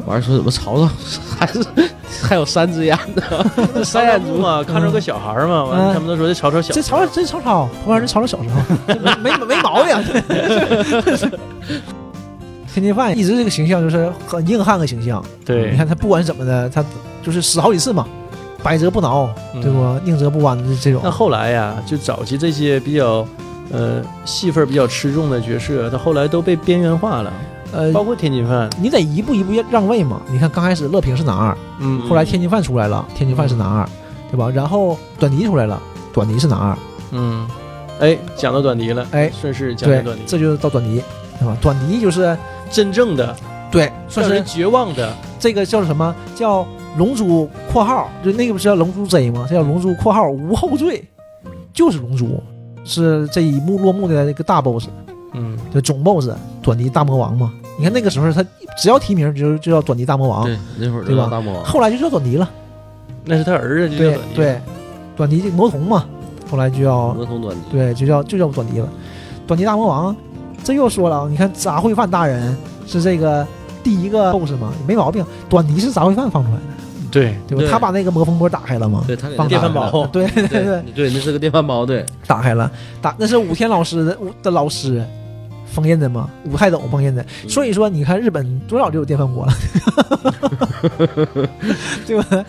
完了说怎么曹操 还是 还有三只眼的，三眼猪嘛，看着个小孩嘛，完了嗯。他们都说这曹操小这曹操这曹操，同样是曹操小时候，没没没毛病。天津饭一直这个形象就是很硬汉的形象，对。你，看他不管怎么的，他就是死好几次嘛，百折不挠，嗯。对不？宁折不弯的这种。那。后来呀，就早期这些比较呃戏份比较吃重的角色，他后来都被边缘化了，呃，包括天津饭，你得一步一步让位嘛。你看刚开始乐平是男二，嗯后来天津饭出来了，天津饭是男二，对吧？然后短笛出来了，短笛是男二，嗯，哎，讲到短笛了，哎，顺势讲到短笛，，这就是到短笛，对吧？短笛就是真正的对，算是绝望的，这个叫什么叫龙珠（括号就那个不是叫龙珠 Z 吗？这叫龙珠（括号无后缀），就是龙珠，是这一幕落幕的一个大 boss，嗯，就总 boss 短笛大魔王嘛。你看那个时候他只要提名就就叫短笛大魔王，对，那会儿对吧大魔王，后来就叫短笛了。那是他儿子就对，对，短笛魔童嘛，后来就叫魔童短笛，对，就叫就叫短笛了。短笛大魔王，这又说了啊，你看杂烩饭大人是这个第一个 boss 嘛，没毛病。短笛是杂烩饭放出来的，对，对吧？对他把那个魔风波打开了嘛，对他给放电饭煲，对对对对，对，那是个电饭煲，对，打开了，打那是武天老师的的老师封印的嘛，武泰斗封印的。嗯所以说，你看日本多少就有电饭锅了，对吧？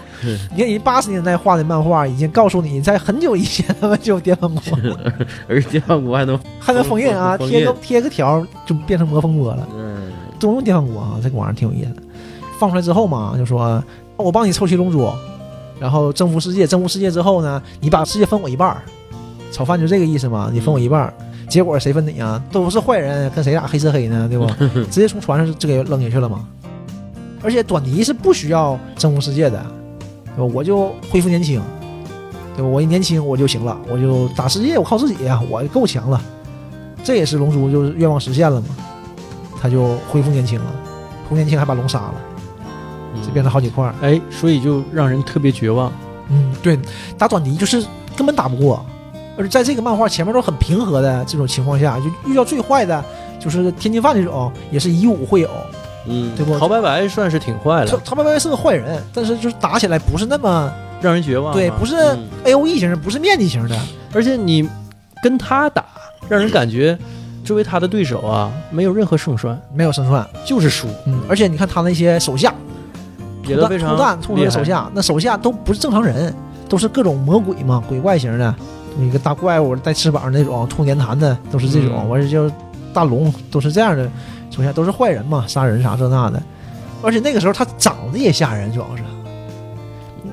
你看人八十年代画的漫画已经告诉你，在很久以前他们就有电饭锅，而且电饭锅还能，还能封印啊，贴个贴个条就变成魔风锅了。嗯，都用电饭锅啊，这个玩意儿挺有意思的。放出来之后嘛，就说我帮你凑齐龙珠，然后征服世界。征服世界之后呢，你把世界分我一半儿。炒饭就这个意思嘛，你分我一半儿。结果谁分你啊？都是坏人，跟谁俩黑吃黑呢？对不？直接从船上就给扔下去了嘛。而且短笛是不需要征服世界的，对吧？我就恢复年轻，对吧？我一年轻我就行了，我就打世界，我靠自己呀、我够强了。这也是龙珠就是愿望实现了嘛，他就恢复年轻了。恢复年轻还把龙杀了，就变成好几块儿。哎，所以就让人特别绝望。嗯，对，打短笛就是根本打不过，而且在这个漫画前面都很平和的这种情况下，就遇到最坏的就是天津饭这种，也是以武会友，嗯，对不？陶白白算是挺坏了，他他白白是个坏人，但是就是打起来不是那么让人绝望啊。对，不是嗯 A O E 型的，不是面积型的，而且你跟他打，让人感觉作为他的对手啊，没有任何胜算，没有胜算。就是输，嗯，而且你看他那些手下，也都非常突弹突出厉害的手下，那手下都不是正常人，都是各种魔鬼嘛，鬼怪型的，一个大怪物带翅膀那种，吐粘痰的，都是这种。嗯完事就大龙都是这样的，出现都是坏人嘛，杀人啥这那的。而且那个时候他长得也吓人，主要是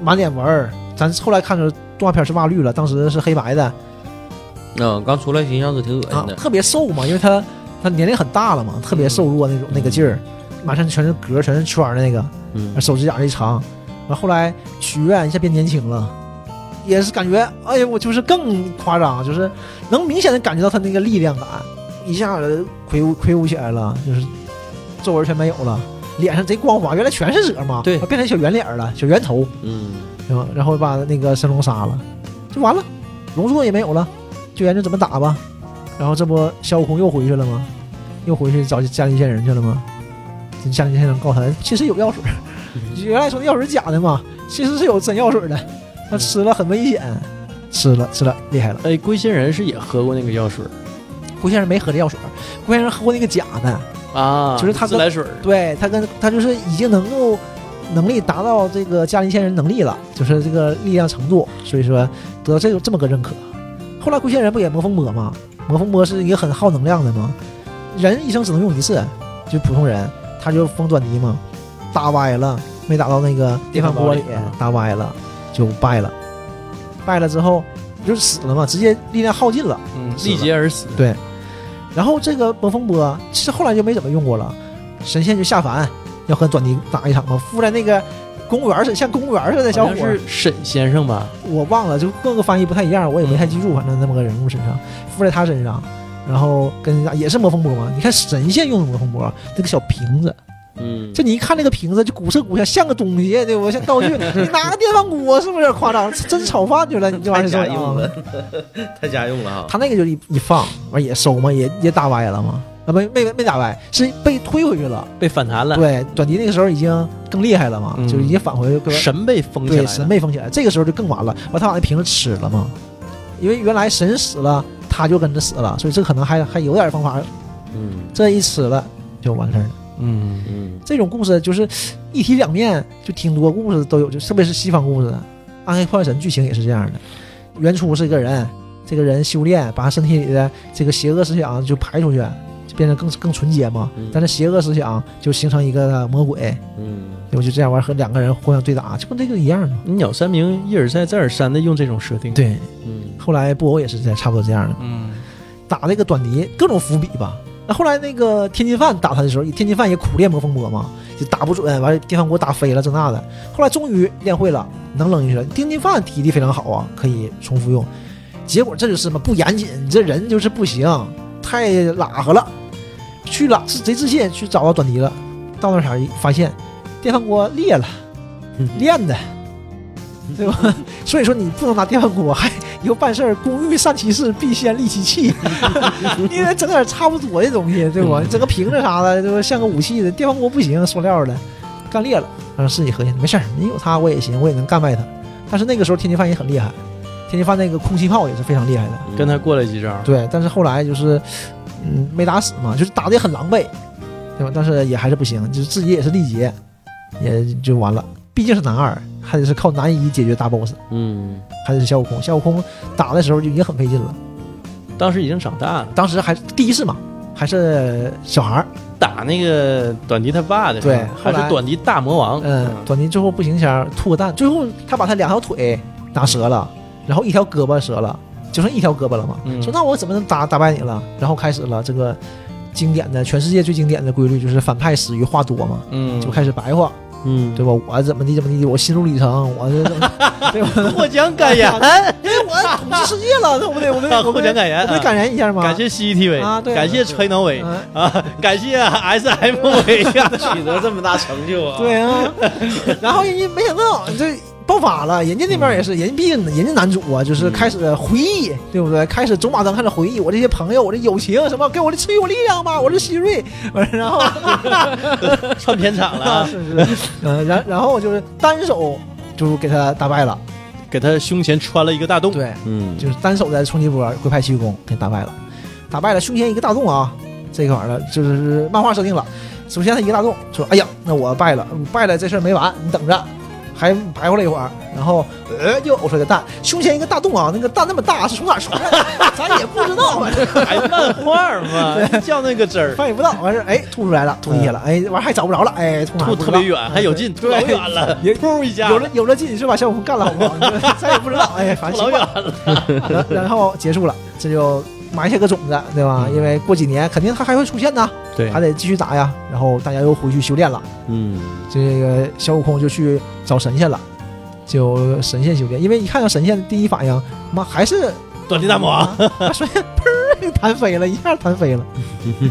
满脸纹儿。咱后来看着动画片是挖绿了，当时是黑白的嗯，刚出来形象是挺恶啊心，的，特别瘦嘛，因为他他年龄很大了嘛，特别瘦弱那种、那个劲儿，满身全是格，全是圈儿的那个。嗯，手指甲一长，完后来许愿一下变年轻了，也是感觉，哎呀，我就是更夸张，就是能明显的感觉到他那个力量感，一下子魁梧魁梧起来了，就是皱纹全没有了，脸上贼光滑，原来全是褶嘛，对变成小圆脸了，小圆头，嗯，对吧？然后把那个神龙杀了，就完了，龙座也没有了，就研究怎么打吧。然后这不孙悟空又回去了吗？又回去找嘉陵仙人去了吗？这嘉陵仙人告诉他，其实有药水，原来说的药水是假的嘛，其实是有真药水的。他吃了很危险，吃了吃了厉害了。哎，龟仙人是也喝过那个药水龟仙人没喝这药水，龟仙人喝过那个假的，啊就是他跟自来水，对他跟他就是已经能够能力达到这个嘉陵仙人能力了，就是这个力量程度，所以说得到这个这么个认可。后来龟仙人不也魔风波吗？魔风波是一个很耗能量的吗？人一生只能用一次，就普通人他就封短笛嘛，打歪了，没打到那个电饭锅里，打歪了就败了，败了之后就是死了嘛，直接力量耗尽了。嗯，力竭而死。对然后这个魔风波其实后来就没怎么用过了，神仙就下凡要和短笛打一场嘛，附在那个公务员似，像公务员似的小伙是，沈先生吧？我忘了，就各个翻译不太一样，我也没太记住，反正那么个人物身上附在他身上，然后跟也是魔风波嘛。你看神仙用的魔风波那个小瓶子，嗯，就你一看那个瓶子就古色古香，像个东西，对不？像道具，你拿个电饭锅是不是有点夸张？真炒饭去了，你这玩意儿太家用了，太家用了哈。他那个就一一放，完也收嘛，也也打歪了嘛。啊，没没没打歪，是被推回去了。被反弹了，对，短笛那个时候已经更厉害了嘛，嗯就已经返回个神被封起来对，神被封起来，这个时候就更完了。完，他把那瓶子吃了嘛，因为原来神死了，他就跟着死了，所以这可能还还有点方法。嗯这一吃了就完事儿了。嗯，嗯这种故事就是一体两面，就挺多故事都有，就特别是西方故事，《暗黑破坏神》剧情也是这样的。原初是一个人，这个人修炼，把他身体里的这个邪恶思想就排出去，就变得更更纯洁嘛嗯。但是邪恶思想就形成一个魔鬼，嗯我就这样玩和两个人互相对打，就跟这个一样嘛。你鸟山明一而再再而三的用这种设定，，对，嗯后来布偶也是这样差不多这样的，嗯，打这个短笛各种伏笔吧。那后来那个天津饭打他的时候，天津饭也苦练魔风波嘛，就打不准，完了电饭锅打飞了这那的。后来终于练会了，能扔进去了。天津饭体力非常好啊，可以重复用。结果这就是嘛，不严谨，你这人就是不行，太拉和了。去了贼自信去找到短笛了，到那啥一发现电饭锅裂了，练的，对吧？所以说你不能拿电饭锅，还以后办事儿，工欲善其事，必先利其器。你得整点差不多的东西，对不？整个瓶子啥的，对吧？像个武器的，电饭锅不行，塑料的，干裂了。然后自己合计，没事儿，你有它我也行，我也能干败它。但是那个时候天津饭也很厉害，天津饭那个空气炮也是非常厉害的。跟他过了几招，对，但是后来就是，嗯，没打死嘛，就是打的也很狼狈，对吧？但是也还是不行，就是自己也是力竭，也就完了。毕竟是男二，还得是靠南一解决大 boss，嗯。还得是孙悟空。孙悟空打的时候就已经很费劲了，当时已经长大了，当时还第一次嘛，还是小孩儿，打那个短笛他爸的时候，对还是短笛大魔王，嗯，短笛最后不行前吐个蛋，最后他把他两条腿打折了，然后一条胳膊折了，就剩一条胳膊了嘛。嗯。说那我怎么能打打败你了？然后开始了这个经典的全世界最经典的规律，就是反派死于话多嘛，嗯，就开始白话，嗯，对吧？我怎么地怎么地，我心路历程，我这怎 么对吧？获奖感言，因为我统治世界了，对不对？我得我 获得奖感言啊我得感言一下吗。感谢 CCTV，啊对感谢崔能伟嗯啊，感谢 SMV 呀，取得这么大成就啊！对啊，然后人家没想到这爆发了，人家那边也是，人家毕竟人家男主啊，就是开始回忆，对不对？开始走马灯开始回忆我这些朋友，我这友情什么，给我的赐予我力量吧，我是希瑞，然后 串片场了。啊，是是，嗯，然然后就是单手就给他打败了，给他胸前穿了一个大洞，对，嗯，就是单手的冲击波龟派气功给打败了，打败了胸前一个大洞啊，这块儿呢就是漫画设定了。首先他一个大洞，说：“哎呀，那我败了，败了这事儿没完，你等着。”还白活了一会儿，然后呃又呕出来个蛋，胸前一个大洞啊，那个蛋那么大是从哪儿出来的？咱也不知道，反正 还漫画嘛，叫那个汁儿，翻也不到，完事儿哎吐出来了，吐地下了，哎完还找不着了，哎吐吐特别远，还有劲，吐老远了，也噗一下，有了有了劲是把小悟空干了好不好？咱也不知道，哎反正老远了，然然后结束了，这就埋下个种子，对吧？因为过几年肯定它还会出现呐，对还得继续打呀。然后大家又回去修炼了，嗯，这个小悟空就去找神仙了，就神仙修炼。因为一看到神仙，第一反应妈还是短笛大魔王，啊，首先砰弹飞了，一下弹飞了。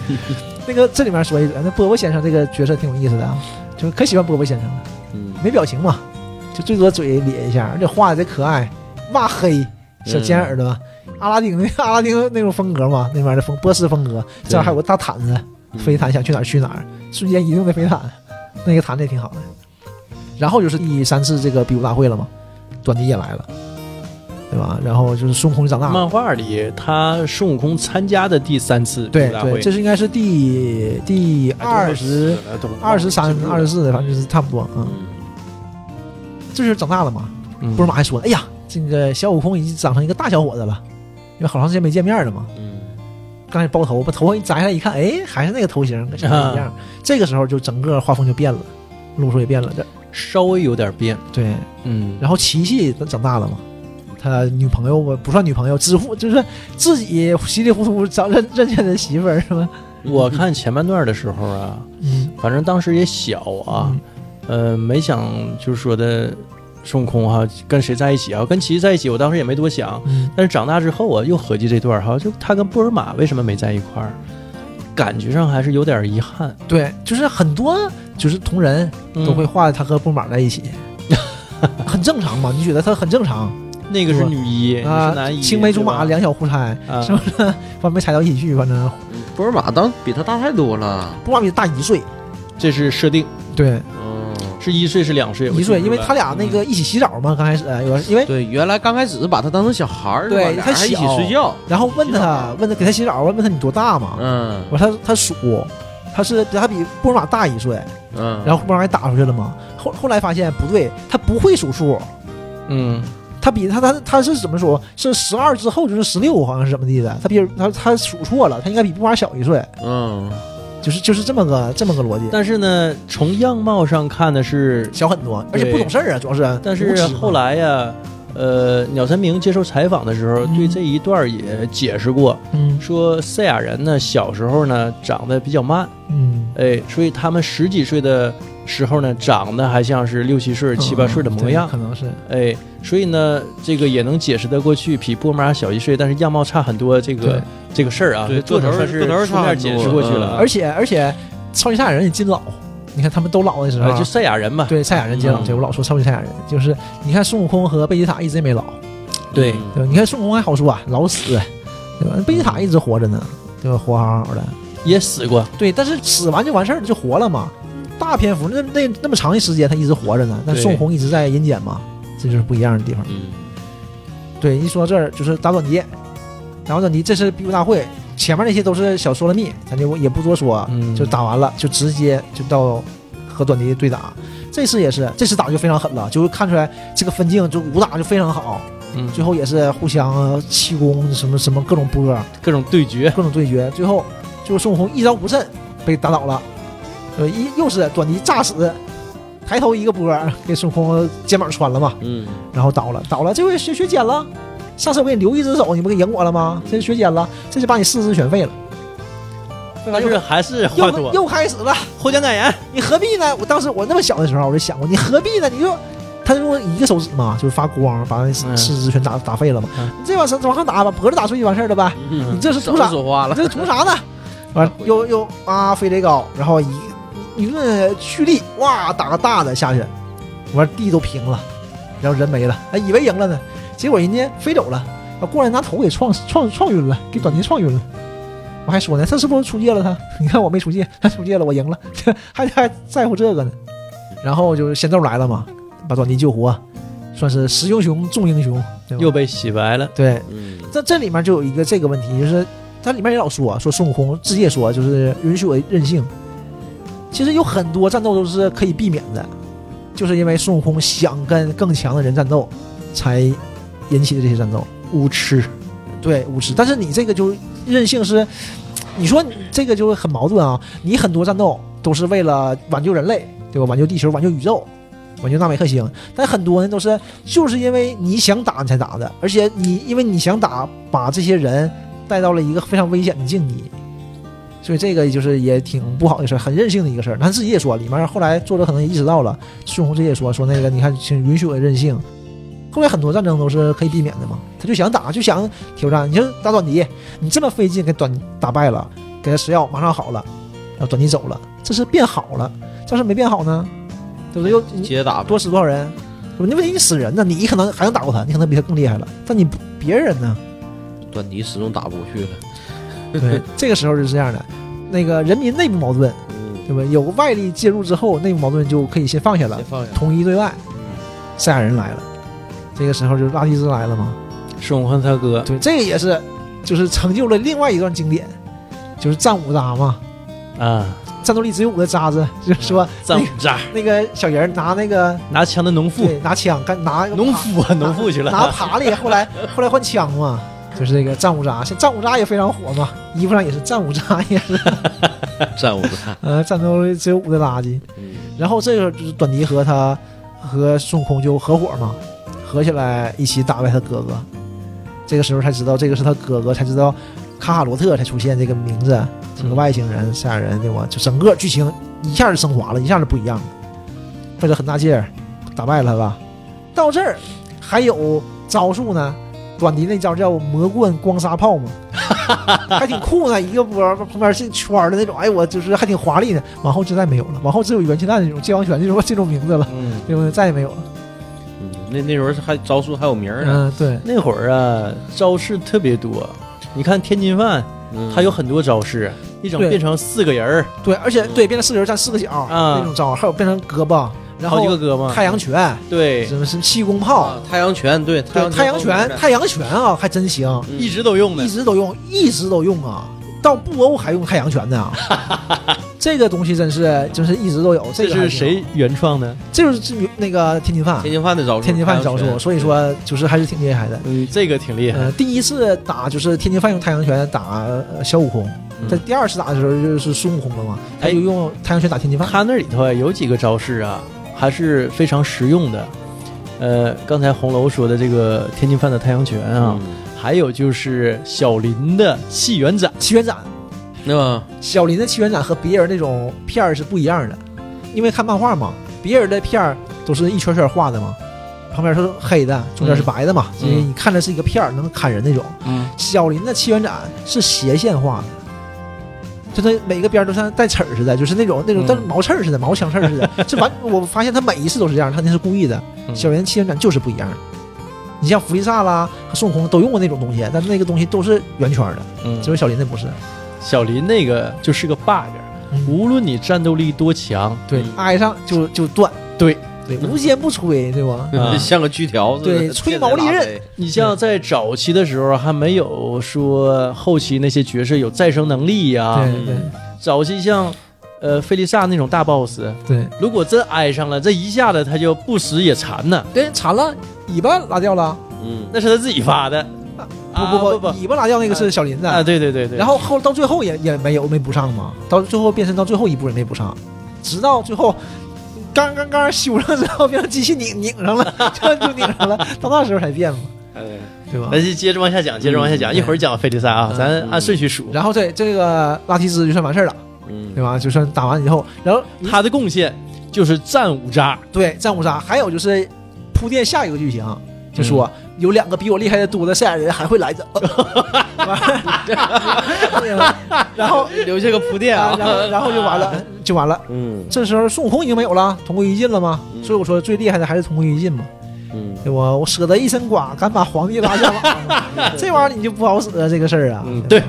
那个这里面说一嘴，那波波先生这个角色挺有意思的啊，就可喜欢波波先生了，嗯，没表情嘛，就最多嘴咧一下，而且画的贼可爱，哇黑，小尖耳朵，阿拉丁那阿拉丁那种风格嘛，那边的风波斯风格，这儿还有个大毯子，飞毯想去哪儿去哪儿，瞬间移动的飞毯，那个弹的也挺好的。然后就是第三次这个比武大会了嘛，短笛也来了，对吧？然后就是孙悟空就长大了。漫画里他孙悟空参加的第三次对对，大会，这是应该是第第二十、二十三、二十四，反正就是差不多。嗯，这就是长大了嘛。嗯波尔玛还说：“哎呀，这个小悟空已经长成一个大小伙子了，因为好长时间没见面了嘛。嗯，刚才包头，把头发一摘下来一看，哎，还是那个头型，跟小时候一样。这个时候就整个画风就变了，路数也变了。这稍微有点变，对，嗯，然后琪琪长大了嘛，他女朋友吧不算女朋友，知乎就是自己稀里糊涂找认认下的媳妇儿是吧？我看前半段的时候啊，嗯反正当时也小啊，呃，没想就是说的孙悟空哈跟谁在一起啊，跟琪琪在一起，我当时也没多想。嗯。但是长大之后啊，又合计这段哈，就他跟布尔玛为什么没在一块儿，感觉上还是有点遗憾。对，就是很多就是同人都会画他和布尔玛在一起，很正常嘛？你觉得他很正常？那个是女一，你啊是男？一，青梅竹马，两小互猜，啊。是不是？反正没猜到一起去，反正。布尔玛当比他大太多了，布尔玛比他大一岁，这是设定，对，嗯，是一岁是两岁，一岁，因为他俩那个一起洗澡嘛，刚开始有因为对，原来刚开始是把他当成小孩儿，对一起他小睡觉，然后问他问他给他洗澡，问问他你多大嘛？嗯我说他他数，他是他比布尔玛大一岁，嗯，然后布尔玛也打出去了嘛。后后来发现不对，他不会数数，嗯，他比他他他是怎么说？是十二之后就是十六，好像是怎么地的？他比他他数错了，他应该比布尔玛小一岁，嗯就是就是这么个这么个逻辑，但是呢，从样貌上看的是，小很多，而且不懂事儿啊，主要是。但是后来呀，呃，鸟山明接受采访的时候，嗯。对这一段也解释过，嗯。说赛亚人呢小时候呢长得比较慢，嗯，哎，所以他们十几岁的时候呢长得还像是六七岁、七八岁的模样嗯，可能是哎，所以呢这个也能解释得过去，比波马小一岁，但是样貌差很多，这个这个事儿啊，对作者个头是个头差很多嗯释过去了啊，而且而且超级赛亚人也金老，你看他们都老的时候呃，就赛亚人嘛，对赛亚人金老，嗯对我老说超级赛亚人，就是你看孙悟空和贝吉塔一直也没老，对嗯对？你看孙悟空还好说啊，老死，对吧？贝吉塔一直活着呢，对吧？活好好的，也死过，对，但是死完就完事儿了，就活了嘛。大篇幅那那那么长一时间他一直活着呢，但对。孙悟空一直在阴间嘛，这就是不一样的地方。嗯。对，一说到这儿就是打短笛，打完短笛，这是比武大会，前面那些都是小说了密，咱就也不多说，嗯。就打完了就直接就到和短笛对打。这次也是，这次打就非常狠了，就会看出来这个分镜就武打就非常好，嗯，最后也是互相呃气功什么什么各种波，各种对决，各种对决，最后就是孙悟空一招不慎被打倒了，呃，一又是短笛炸死，抬头一个波给孙悟空肩膀穿了嘛，嗯然后倒了，倒了，这回学学尖了。上次我给你留一只手，你不给赢我了吗？这是学尖了，这就把你四肢全废了。但是还是话又多，又开始了，获奖感言，你何必呢？我当时我那么小的时候，我就想过，你何必呢？你就他就用一个手指嘛，就是发光，把那嗯四肢全打打废了嘛。嗯你这往上往上打，把脖子打碎就完事儿了呗。嗯你这是图啥？这是图啥呢？完又又啊飞贼高，然后一一顿蓄力，哇打个大的下去，完地都平了，然后人没了，还以为赢了呢，结果人家飞走了，啊过来拿头给撞撞撞晕了，给短笛撞晕了。我还说呢，他是不是出界了他？你看我没出界，他出界了，我赢了，还还在乎这个呢。然后就是仙豆来了嘛，把短笛救活，算是识英雄重英雄，又被洗白了。对，嗯，这这里面就有一个这个问题，就是它里面也老说说孙悟空自己也说，就是允许我任性。其实有很多战斗都是可以避免的，就是因为孙悟空想跟更强的人战斗，才引起的这些战斗。无耻，对无耻，但是你这个就任性是，你说这个就很矛盾啊。你很多战斗都是为了挽救人类，对吧？挽救地球，挽救宇宙，挽救纳美克星。但很多呢都是就是因为你想打你才打的，而且你因为你想打，把这些人带到了一个非常危险的境地。所以这个就是也挺不好的事儿，很任性的一个事儿。他自己也说，里面后来作者可能也意识到了，孙悟空自己也说说那个，你看，请允许我任性。后来很多战争都是可以避免的嘛，他就想打，就想挑战。你就打短笛，你这么费劲给短打败了，给他吃药，马上好了，然后短笛走了，这是变好了。要是没变好呢，对不对？又接着打，多死多少人？对吧那问题你死人呢，你可能还能打过他，你可能比他更厉害了，但你不别人呢？短笛始终打不过去了，对，这个时候就是这样的，那个人民内部矛盾，嗯，对吧？有外力介入之后，内部矛盾就可以先放下了，放下，统一对外。赛亚人来了，这个时候就是拉蒂兹来了嘛。孙悟空他哥，对，这个也是，就是成就了另外一段经典，就是战五渣嘛，啊，战斗力只有五个渣子，就是说战五渣，那个小人拿那个拿枪的农妇，对拿枪干拿农夫啊，农夫去了，拿爬犁，后来后来换枪嘛，就是这个战五渣，像战五渣也非常火嘛，衣服上也是战五渣，也是战五渣，呃战斗力只有五的垃圾。嗯，然后这个就是短笛和他和孙悟空就合伙嘛，合起来一起打败他哥哥。这个时候才知道这个是他哥哥，才知道卡卡罗特才出现这个名字，是个外星人、赛亚人，对吧？就整个剧情一下就升华了，一下就不一样了，费了很大劲儿打败了他吧。到这儿还有招数呢，短笛那招叫魔棍光沙炮嘛，还挺酷呢，一个波旁边是圈的那种，哎，我就是还挺华丽的。往后就再没有了，往后只有元气弹这种界王拳这种这种名字了，嗯，对不对？再也没有了。嗯，那那时候还招数还有名儿呢，嗯，对，那会儿啊，招式特别多。你看天津饭，嗯它有很多招式，一整变成四个人儿，对，而且对变成四个人站四个角、啊那种招，还有变成胳膊，然后好几个胳膊，太阳拳，对，什么什么气功炮，啊，太阳拳，对，太对阳太阳拳，太阳拳啊，还真行，嗯一直都用的一。直都用，一直都用啊，到布欧还用太阳拳呢。这个东西真是就是一直都有，这个还挺好是谁？原创的？这就是那个天津饭，天津饭的招数，天津饭招数，太阳拳所以说就是还是挺厉害的。嗯，这个挺厉害。呃，第一次打就是天津饭用太阳拳打呃小悟空，嗯在第二次打的时候就是孙悟空了嘛，他哎就用太阳拳打天津饭。他那里头啊有几个招式啊，还是非常实用的。呃，刚才红楼说的这个天津饭的太阳拳啊，嗯。还有就是小林的气元斩，气元斩，那么？小林的气元斩和别人那种片儿是不一样的，因为看漫画嘛，别人的片儿都是一圈圈画的嘛，旁边是黑的，中间是白的嘛，嗯所以你看着是一个片儿，能砍人那种。嗯，小林的气元斩是斜线画的，就它每个边儿都像带刺儿似的，就是那种那种嗯但是毛刺儿似的，毛枪刺儿似的。这完，我发现他每一次都是这样，他那是故意的。嗯小林的气元斩就是不一样的。你像弗利萨啦和孙悟空都用过那种东西，但是那个东西都是圆圈的，嗯只有小林那不是。小林那个就是个 bug，嗯无论你战斗力多强，对嗯，挨上就就断。对对，无坚不摧，对吧？啊像个锯条似的，对吹毛利刃你像在早期的时候还没有说后期那些角色有再生能力呀、对对。早期像呃菲利萨那种大 boss，对。如果真挨上了，这一下子他就不死也残呢，对，残了，尾巴拉掉了。嗯，那是他自己发的。不啊不不不，尾巴拉掉那个是小林子啊，对对对对。然后后到最后也也没有没补上嘛，到最后变身到最后一步也没补上，直到最后刚刚刚修上之后变成机器拧拧上了，就 就拧上了，到那时候才变嘛。对吧？那就接着往下讲，接着往下讲，嗯一会儿讲费利萨啊，咱按顺序数。然后这这个拉提兹就算完事儿了，嗯对吧？就算打完以后，然后他的贡献就是战五渣，对战五渣，还有就是铺垫下一个剧情，就说、有两个比我厉害的多的赛亚人还会来着，完然后留下个铺垫啊，然后然后就完了，就完了。嗯这时候孙悟空已经没有了，同归于尽了吗。嗯所以我说最厉害的还是同归于尽嘛。嗯对吧？我舍得一身剐，敢把皇帝拉下马，这玩意儿你就不好使啊，这个事儿啊。嗯对。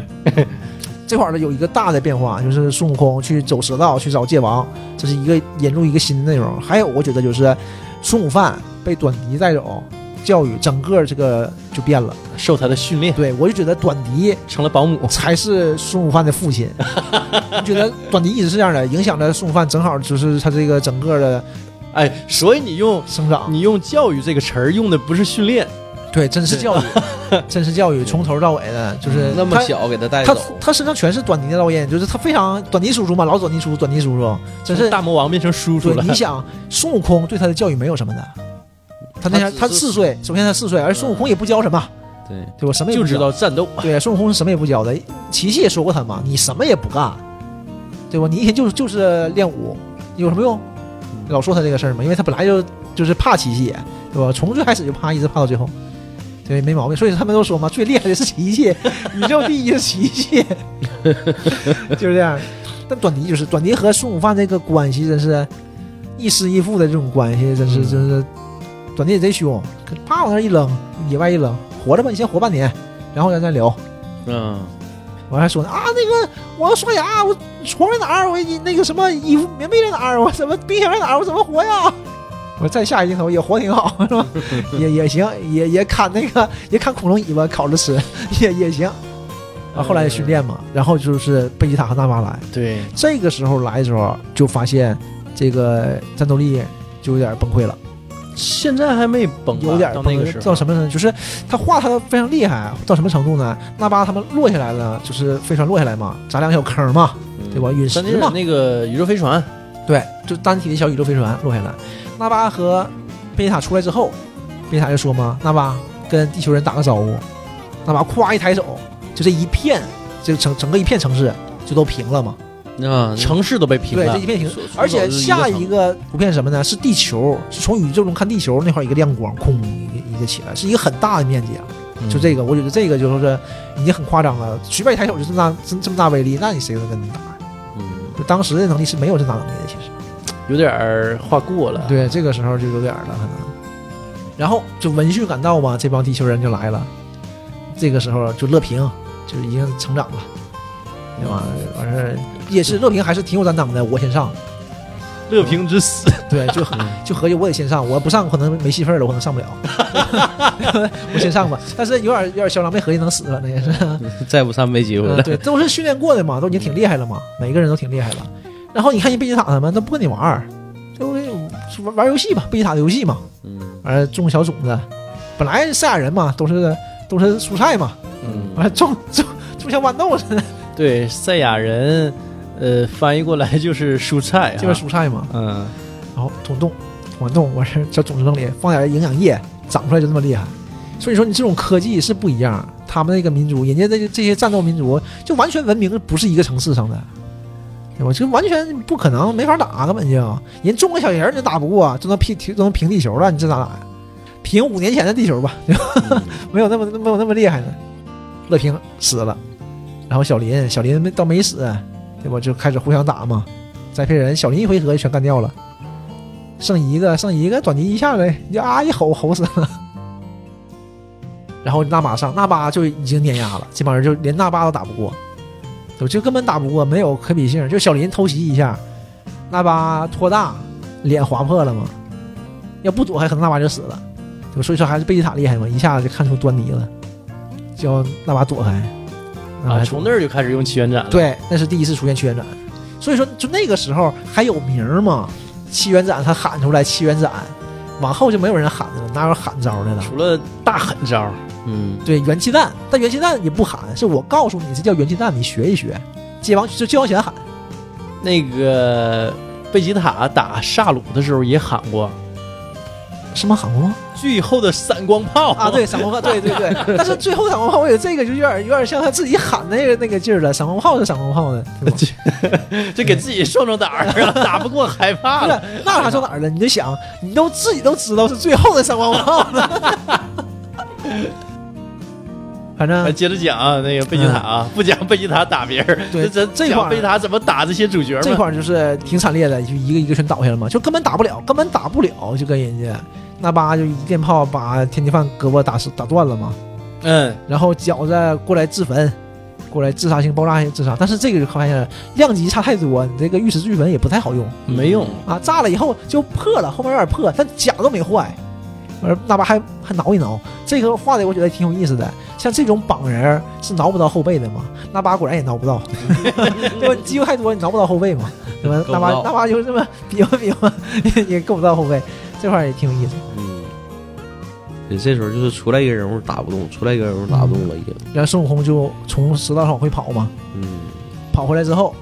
这块儿呢有一个大的变化，就是孙悟空去走蛇道去找界王，这是一个引入一个新的内容。还有我觉得就是孙悟饭被短笛带走，教育整个这个就变了。受他的训练，对我就觉得短笛成了保姆。才是孙悟饭的父亲。我觉得短笛一直是这样的，影响着孙悟饭，正好就是他这个整个的哎，所以你用生长。你用教育这个词儿用的不是训练，对，真是教育，真是教育，从头到尾的，就是他那么小给他带他走，他身上全是短笛的烙印，就是他非常短笛叔叔嘛，老短笛叔叔，短笛叔叔，真是大魔王变成叔叔对。了。你想，孙悟空对他的教育没有什么的，他那前他四岁，首先他四岁，而孙悟空也不教什么，对，对吧？什么也就知不教道战斗，对，孙悟空什么也不教的。琪琪也说过他嘛，你什么也不干，对吧？你一天就是就是练武，有什么用？老说他这个事儿嘛，因为他本来就就是怕琪琪，对吧？从最开始就怕，一直怕到最后，对，没毛病。所以他们都说嘛，最厉害的是琪琪，宇宙第一是琪琪，就是这样。但短笛就是短笛和孙悟饭这个关系，真是亦师亦父的这种关系，真是嗯真是。短笛也贼凶，啪往那一扔，野外一扔，活着吧，你先活半年，然后咱再聊。嗯我还说呢啊，那个我要刷牙，我床在哪儿？我那个什么衣服棉被在哪儿？我怎么冰箱在哪儿？我怎么活呀？我再下一镜头也活挺好，是吧？也也行，也也砍那个也砍恐龙尾巴烤着吃，也也行。啊，后来训练嘛，然后就是贝吉塔和纳巴来，对，这个时候来的时候就发现这个战斗力就有点崩溃了。现在还没崩，有点到那个时候到什么呢？就是他画他非常厉害，到什么程度呢？纳巴他们落下来了，就是飞船落下来嘛，砸两个小坑嘛，嗯对吧？陨石嘛，那个宇宙飞船，对，就单体的小宇宙飞船落下来。纳巴和贝塔出来之后，贝塔就说嘛：“纳巴跟地球人打个招呼。”纳巴咵一抬手，就这一片，这个整整个一片城市就都平了嘛。啊，城市都被平对，了这一。片而且下一一个图片是什么呢？是地球，是从宇宙中看地球那块一个亮光，空一个一个起来，是一个很大的面积啊。就这个，我觉得这个就是已经很夸张了，随便一抬手就这么大这这么大威力，那你谁能跟你打？嗯就当时的能力是没有这大能力的，其实。有点儿画过了。对，这个时候就有点儿了，可能。然后就闻讯赶到嘛，这帮地球人就来了。这个时候就乐平就已经成长了，对吧？完事儿也是乐平还是挺有担当的，我先上。乐平之死，对，就就合计我得先上，我不上可能没戏份了，我可能上不了。我先上吧，但是有点有点嚣张，没合计能死，了，那也是。再不上没机会了。嗯对，都是训练过的嘛，都已经挺厉害了嘛，每个人都挺厉害了。然后你看人贝吉塔他们，都不跟你玩儿，就玩玩游戏吧，贝吉塔的游戏嘛，嗯完了种小种子。本来赛亚人嘛，都是都是蔬菜嘛，嗯完了种种种像豌豆似的，对，赛亚人，呃，翻译过来就是蔬菜、啊，就是蔬菜嘛。嗯，然后土洞，捅完洞完事儿小种子扔里，放点营养液，长出来就这么厉害。所以说你这种科技是不一样，他们那个民族，人家这这些战斗民族就完全文明不是一个层次上的，对吧？这完全不可能，没法打，根本就人种个小人儿你打不过，都能平都能平地球了，你这咋打呀？平五年前的地球吧，对吧？嗯 没有那么没有那么厉害呢。乐平死了，然后小林小林没倒没死，对吧？就开始互相打嘛，栽培人，小林一回合就全干掉了。剩一个，剩一个，短笛一下呗，你啊一吼吼死了。然后纳巴上，纳巴就已经碾压了，这帮人就连纳巴都打不过，就就根本打不过，没有可比性。就小林偷袭一下，纳巴托大，脸划破了嘛，要不躲开，可能纳巴就死了。所以说还是贝吉塔厉害嘛，一下子就看出端倪了，叫纳巴躲开。啊，从那儿就开始用七元斩了。，对，那是第一次出现七元斩，所以说就那个时候还有名儿嘛，七元斩他喊出来七元斩，往后就没有人喊了，哪有喊招的了？除了大狠招，嗯对，元气弹，但元气弹也不喊，是我告诉你这叫元气弹，你学一学。接王就接王前喊，那个贝吉塔打萨鲁的时候也喊过，什么航空炮最后的闪光炮啊？对，闪光炮，对对对。但是最后闪光炮，我觉得这个就有点有点像他自己喊那个那个劲儿了。闪光炮是闪光炮的，就给自己壮壮胆儿，打不过害怕了。那有啥说哪儿了？你就想，你都自己都知道是最后的闪光炮了。反正哎接着讲啊那个贝吉塔啊，不讲贝吉塔打别人，对这这块儿讲贝吉塔怎么打这些主角们。这块就是挺惨烈的，就一个一个全倒下了嘛，就根本打不了，根本打不了，就跟人家那巴就一电炮把天津饭胳膊打死打断了嘛，嗯，然后饺子过来自焚，过来自杀性爆炸性自杀，但是这个就发现了量级差太多，你这个玉石俱焚也不太好用没用。啊，炸了以后就破了，后面有点破，但甲都没坏。完了，那巴还还挠一挠，这个画的我觉得挺有意思的。像这种绑人是挠不到后背的嘛？那巴果然也挠不到，对吧？你肌肉太多，你挠不到后背嘛？对吧？那巴那巴就这么比划比划，也够不到后背，这块也挺有意思。嗯，对，这时候就是出来一个人物打不动，出来一个人物打不动了已经。然后孙悟空就从石道上往回跑嘛，嗯跑回来之后，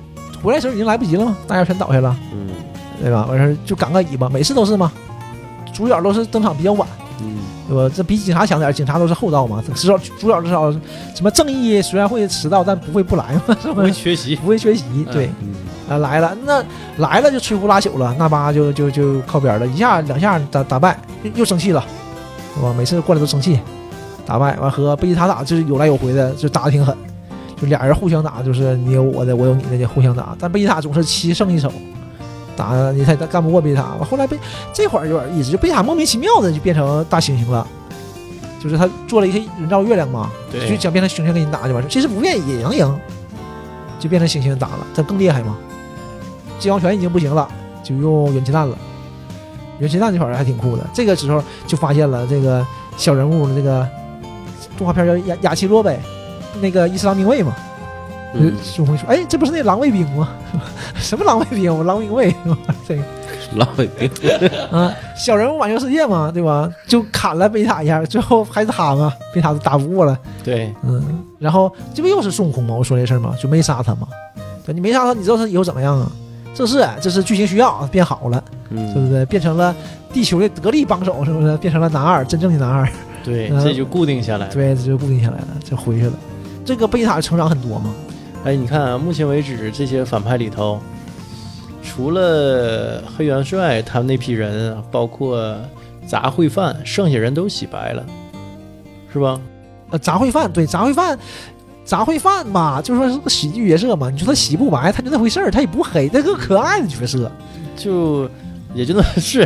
回来时候已经来不及了嘛，大家全倒下了，嗯对吧？完事儿就赶个尾巴，每次都是嘛，主角都是登场比较晚。嗯对吧？这比警察强点儿，警察都是后到嘛。至少主角至少什么正义虽然会迟到，但不会不来嘛，是不？会缺席。不会缺席，对嗯啊，来了，那来了就摧枯拉朽了，那巴就就就靠边了，一下两下打打败，又又生气了，是吧？每次过来都生气，打败完和贝吉塔打就是有来有回的，就打的挺狠，就俩人互相打，就是你有我的，我有你的，就互相打。但贝吉塔总是七胜一手，打你他他干不过贝吉塔。后来贝这会儿有点意思，就贝塔莫名其妙的就变成大猩猩了。就是他做了一些人造月亮嘛，就，想变成猩猩跟你打就完事。其实不愿意也能赢，就变成猩猩打了，他更厉害嘛。金王拳已经不行了，就用元气弹了。元气弹这块儿还挺酷的，这个时候就发现了这个小人物的这个动画片叫雅雅奇洛呗，那个伊斯兰兵卫嘛。嗯，孙悟空说：“哎，这不是那狼卫兵吗？什么狼卫兵？我狼兵卫，这个浪费兵。啊，小人物挽救世界嘛，对吧？就砍了贝塔一下，最后还是他嘛，贝塔都打不过了。对，嗯，然后这不又是孙悟空吗？我说这事儿嘛，就没杀他嘛。对，你没杀他，你知道他以后怎么样啊？这是这是剧情需要，变好了，对不嗯对？变成了地球的得力帮手，是不是？变成了男二，真正的男二。对，嗯这就固定下来了。对，这就固定下来了，就回去了。这个贝塔成长很多嘛，哎，你看啊，目前为止这些反派里头，除了黑元帅他们那批人，包括杂烩饭，剩下人都洗白了，是吧？呃，杂烩饭，对，杂烩饭。杂烩饭吧，就说是个喜剧角色嘛。你说他洗不白，他就那回事儿，他也不黑，他个可爱的角色。就也就那是，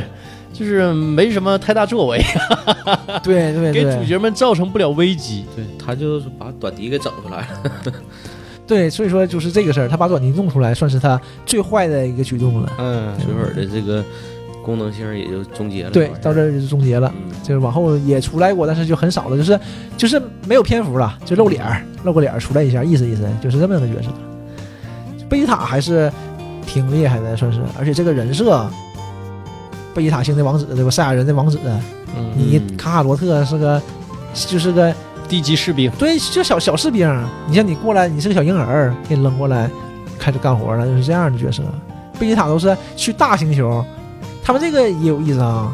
就是没什么太大作为，对对给主，角们造成不了危机。对他就是把短笛给整出来了。对，所以说就是这个事儿，他把短笛弄出来，算是他最坏的一个举动了。嗯，水粉的这个功能性也就终结了。对，到这儿就终结了。嗯就是往后也出来过，但是就很少了，就是就是没有篇幅了，就露脸儿，露个脸儿出来一下，意思意思，就是这么个角色。贝吉塔还是挺厉害的，算是，而且这个人设，贝吉塔星的王子，对吧？赛亚人的王子，嗯，你卡卡罗特是个，就是个低级士兵，对，就小小士兵。你像你过来，你是个小婴儿，给你扔过来，开始干活了，就是这样的角色。贝吉塔都是去大星球，他们这个也有意思啊。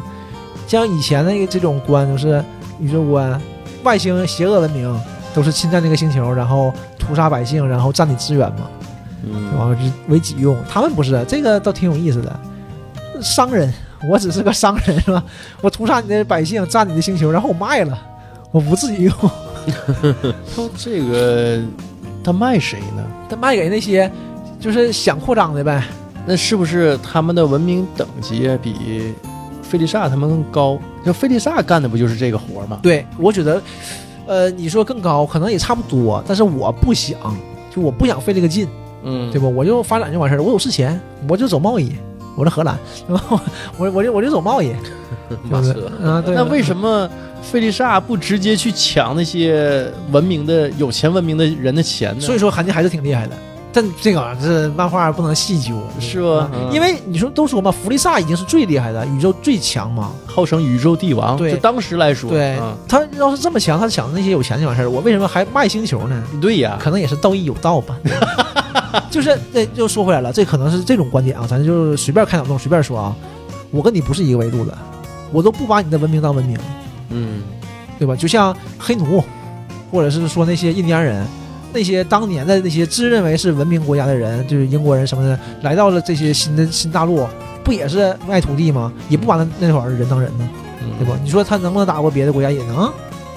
像以前那个这种观，就是宇宙观，外星邪恶文明都是侵占这个星球，然后屠杀百姓，然后占你资源嘛，嗯，然后是为己用。他们不是，这个倒挺有意思的。商人，我只是个商人是吧？我屠杀你的百姓，占你的星球，然后我卖了，我不自己用。他这个他卖谁呢？他卖给那些就是想扩张的呗。那是不是他们的文明等级比费利萨他们更高？就费利萨干的不就是这个活吗？对，我觉得，呃，你说更高，可能也差不多，但是我不想，就我不想费这个劲，嗯对吧？我就发展就完事儿了，我有事钱，我就走贸易，我是荷兰，对吧？我我就我就走贸易，马车啊，对。那为什么费利萨不直接去抢那些文明的有钱文明的人的钱呢？所以说韩金还是挺厉害的，但这个这漫画不能细究，是吧因为你说都说嘛，弗利萨已经是最厉害的，宇宙最强嘛。号称宇宙帝王，对就当时来说，对嗯他要是这么强，他抢那些有钱就完事儿，我为什么还卖星球呢？对呀，可能也是道义有道吧。就是这又说回来了，这可能是这种观点啊，咱就随便开脑洞随便说啊。我跟你不是一个维度的，我都不把你的文明当文明，嗯对吧？就像黑奴，或者是说那些印第安人，那些当年的那些自认为是文明国家的人，就是英国人什么的，来到了这些新的新大陆，不也是卖土地吗？也不把那那会儿人当人呢，对吧？你说他能不能打过别的国家？也能。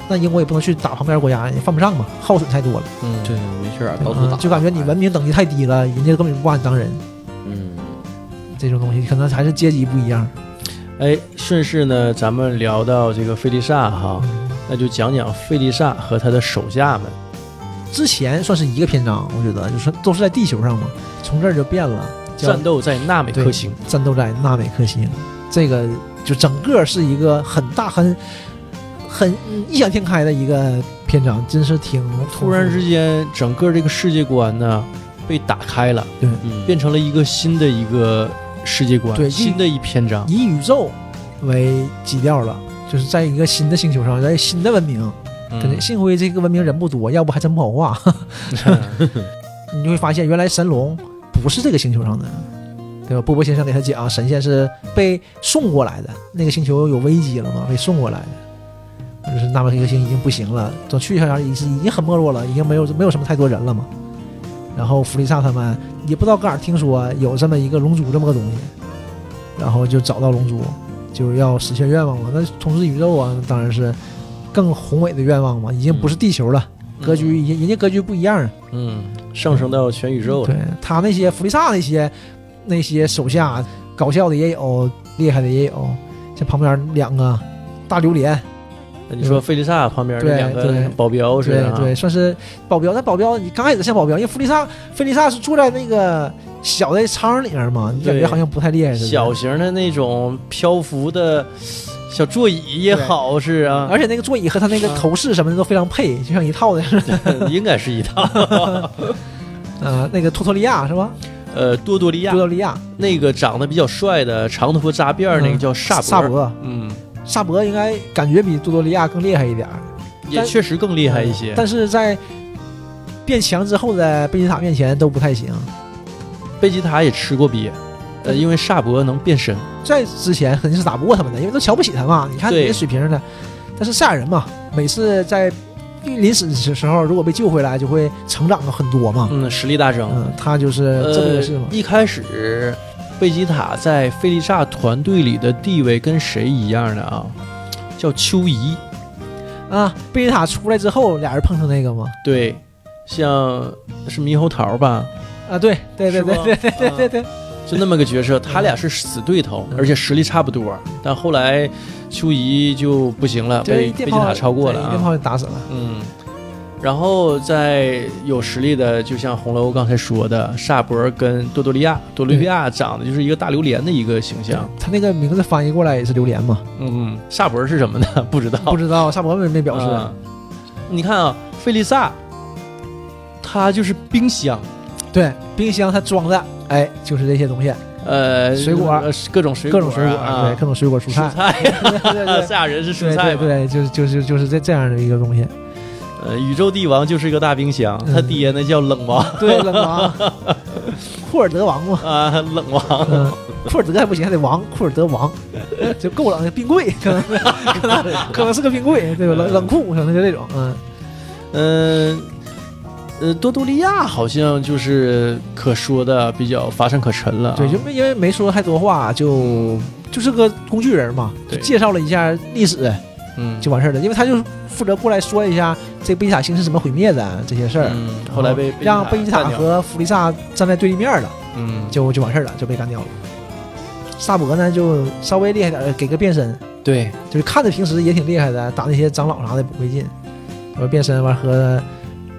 那英国也不能去打旁边国家，也犯不上嘛，耗损太多了。嗯，对，没事儿，到处打，嗯就感觉你文明等级太低了，人家根本就不把你当人。嗯这种东西可能还是阶级不一样。哎，顺势呢，咱们聊到这个费利萨哈，嗯那就讲讲费利萨和他的手下们。之前算是一个篇章，我觉得就是都是在地球上嘛，从这儿就变了，战斗在纳美克星，战斗在纳美克星，这个就整个是一个很大很很异想天开的一个篇章，真是挺突然之间，整个这个世界观呢被打开了，对。嗯，变成了一个新的一个世界观，对新的一篇章。以宇宙为基调了，就是在一个新的星球上，在新的文明，可能嗯幸亏这个文明人不多，要不还真不好画。你就会发现，原来神龙不是这个星球上的，对吧？波波先生给他讲，神仙是被送过来的，那个星球有危机了嘛，被送过来的。就是纳美克星已经不行了，等去上已经已经很没落了，已经没有没有什么太多人了嘛。然后弗利萨他们也不知道搁哪听说有这么一个龙珠这么个东西，然后就找到龙珠，就要实现愿望嘛。那统治宇宙啊，当然是更宏伟的愿望嘛，已经不是地球了，格局已经人家格局不一样啊。嗯，上升到全宇宙了。对他那些弗利萨那些那些手下，搞笑的也有，厉害的也有，像旁边两个大榴莲，你说弗利萨旁边那对两个保镖似的啊，对对，算是保镖。但保镖你刚开始像保镖，因为弗利萨弗利萨是住在那个小的舱里面嘛，你感觉好像不太厉害似的。小型的那种漂浮的小座椅也好是啊，而且那个座椅和他那个头饰什么的都非常配，就像一套的。应该是一套。呃，那个托托利亚是吧？呃，多多利亚多多利亚，那个长得比较帅的长头发扎辫儿那个叫萨博，萨博，嗯，萨博应该感觉比多多利亚更厉害一点儿，也确实更厉害一些。但是在变强之后的贝吉塔面前都不太行。贝吉塔也吃过瘪，呃，因为萨博能变身，在之前肯定是打不过他们的，因为都瞧不起他嘛。你看你这水平的，但是赛亚人嘛，每次在临死的时候，如果被救回来，就会成长了很多嘛。嗯，实力大增。嗯，他就是这个事嘛。，一开始贝吉塔在菲利萨团队里的地位跟谁一样的啊？叫丘姨，啊，贝吉塔出来之后，俩人碰上那个吗。对，像是猕猴桃吧，啊，对对对对对对对对对，就那么个角色，他俩是死对头，而且实力差不多。但后来秋怡就不行了，就是被贝吉塔超过了啊一电啊。炮就打死了。嗯，然后在有实力的，就像红楼刚才说的，萨博跟多多利亚，多多利亚长得就是一个大榴莲的一个形象。他那个名字翻译过来也是榴莲嘛？嗯，萨博是什么呢？不知道，不知道，萨博没没表示。啊你看啊，费利萨，他就是冰箱，对，冰箱他装的，哎，就是这些东西，呃，水果呃各种水果各种水果，啊，对，各种水果蔬蔬菜，菜，对 对对。赛亚 人是蔬菜嘛。对对，就是就是就是这这样的一个东西。呃，宇宙帝王就是一个大冰箱，嗯。他爹那叫冷王。对，冷王，库尔德王嘛，啊，冷王。嗯，库尔德还不行，还得王，库尔德王，就够冷的冰柜，可能可能可能是个冰柜，对吧？冷冷库可能就这种，嗯，嗯，呃，多多利亚好像就是可说的比较乏善可陈了啊。对，就没因为没说太多话，就就是个工具人嘛，就介绍了一下历史嗯，就完事儿了，因为他就负责过来说一下这贝吉塔星是怎么毁灭的这些事儿。嗯，后来被让贝吉塔和弗利萨站在对立面了，嗯，就就完事儿了，就被干掉了。萨博呢就稍微厉害点儿，给个变身，对，就是看着平时也挺厉害的，打那些长老啥的不费劲，完变身完和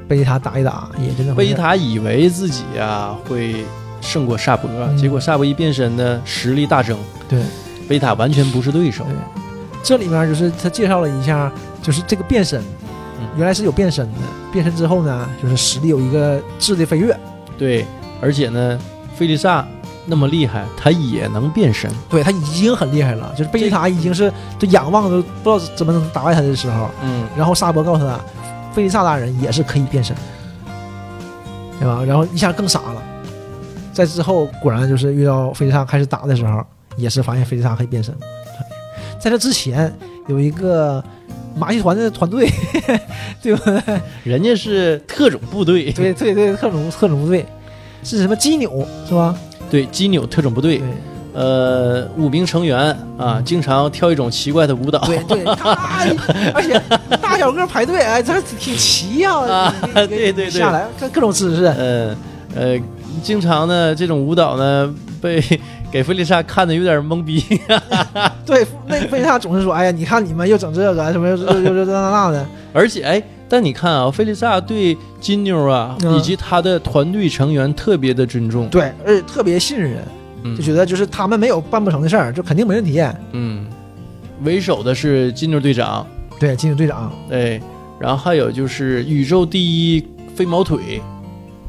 贝吉塔打一打也就那回事儿。贝吉塔以为自己啊会胜过萨博，嗯结果萨博一变身呢，实力大增，对贝吉塔完全不是对手对。这里面就是他介绍了一下，就是这个变身，嗯原来是有变身的，变身之后呢，就是实力有一个质的飞跃。对，而且呢，菲利萨那么厉害，他也能变身。对他已经很厉害了，就是贝吉塔已经是就仰望都不知道怎么能打败他的时候，嗯，然后萨博告诉他，菲利萨大人也是可以变身，对吧？然后一下更傻了。在之后，果然就是遇到菲利萨开始打的时候，也是发现菲利萨可以变身。在这之前有一个马戏团的团队，对不对？人家是特种部队，对对对，特种特种部队是什么基纽是吧？对，基纽特种部队，对呃，五名成员啊，经常跳一种奇怪的舞蹈，对对，他而且大小个排队，哎，这挺齐呀、啊对对对。下来各各种姿势，嗯呃，经常呢这种舞蹈呢被 给菲丽莎看的有点懵逼，对，那弗利萨总是说，哎呀，你看你们又整这个什么又又这那那的，而且哎，但你看啊，菲丽萨对金妞啊、嗯以及她的团队成员特别的尊重，对，而且特别信任，嗯就觉得就是他们没有办不成的事儿，就肯定没问题。嗯，为首的是金牛队长，对，金牛队长，对，然后还有就是宇宙第一飞毛腿，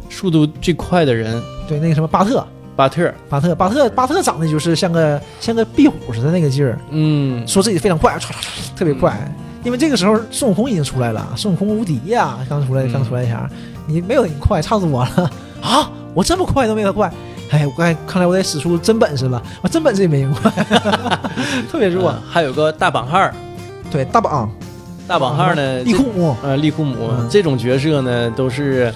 速度最快的人。对那个什么巴特，巴特，巴特，巴特，巴特长得就是像个像个壁虎似的那个劲儿，嗯，说自己非常快，唰唰唰，特别快。因为这个时候孙悟空已经出来了，孙悟空无敌呀，刚出来嗯刚出来一下，你没有你快，差多了。啊！我这么快都没他快，哎，我刚才看来我得使出真本事了，我真本事也没用。过，特别弱。嗯还有个大绑汉儿，对，大绑大绑汉儿呢，利库姆。呃，利库姆、嗯。这种角色呢，都是，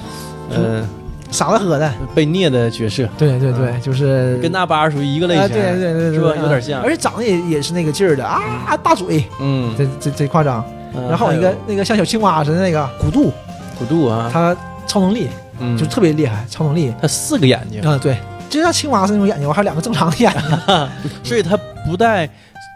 呃，傻子喝的，被虐的角色，对对对，就是跟那巴属于一个类型，啊对对对对，是吧？有点像。而且长得也也是那个劲儿的。啊，大嘴，嗯，这这这夸张。嗯然后有一个那个像小青蛙似的那个古杜，古杜啊，他超能力嗯，就特别厉害，超能力。他四个眼睛，啊，对，就像青蛙是那种眼睛，我还有两个正常的眼睛，所以它不带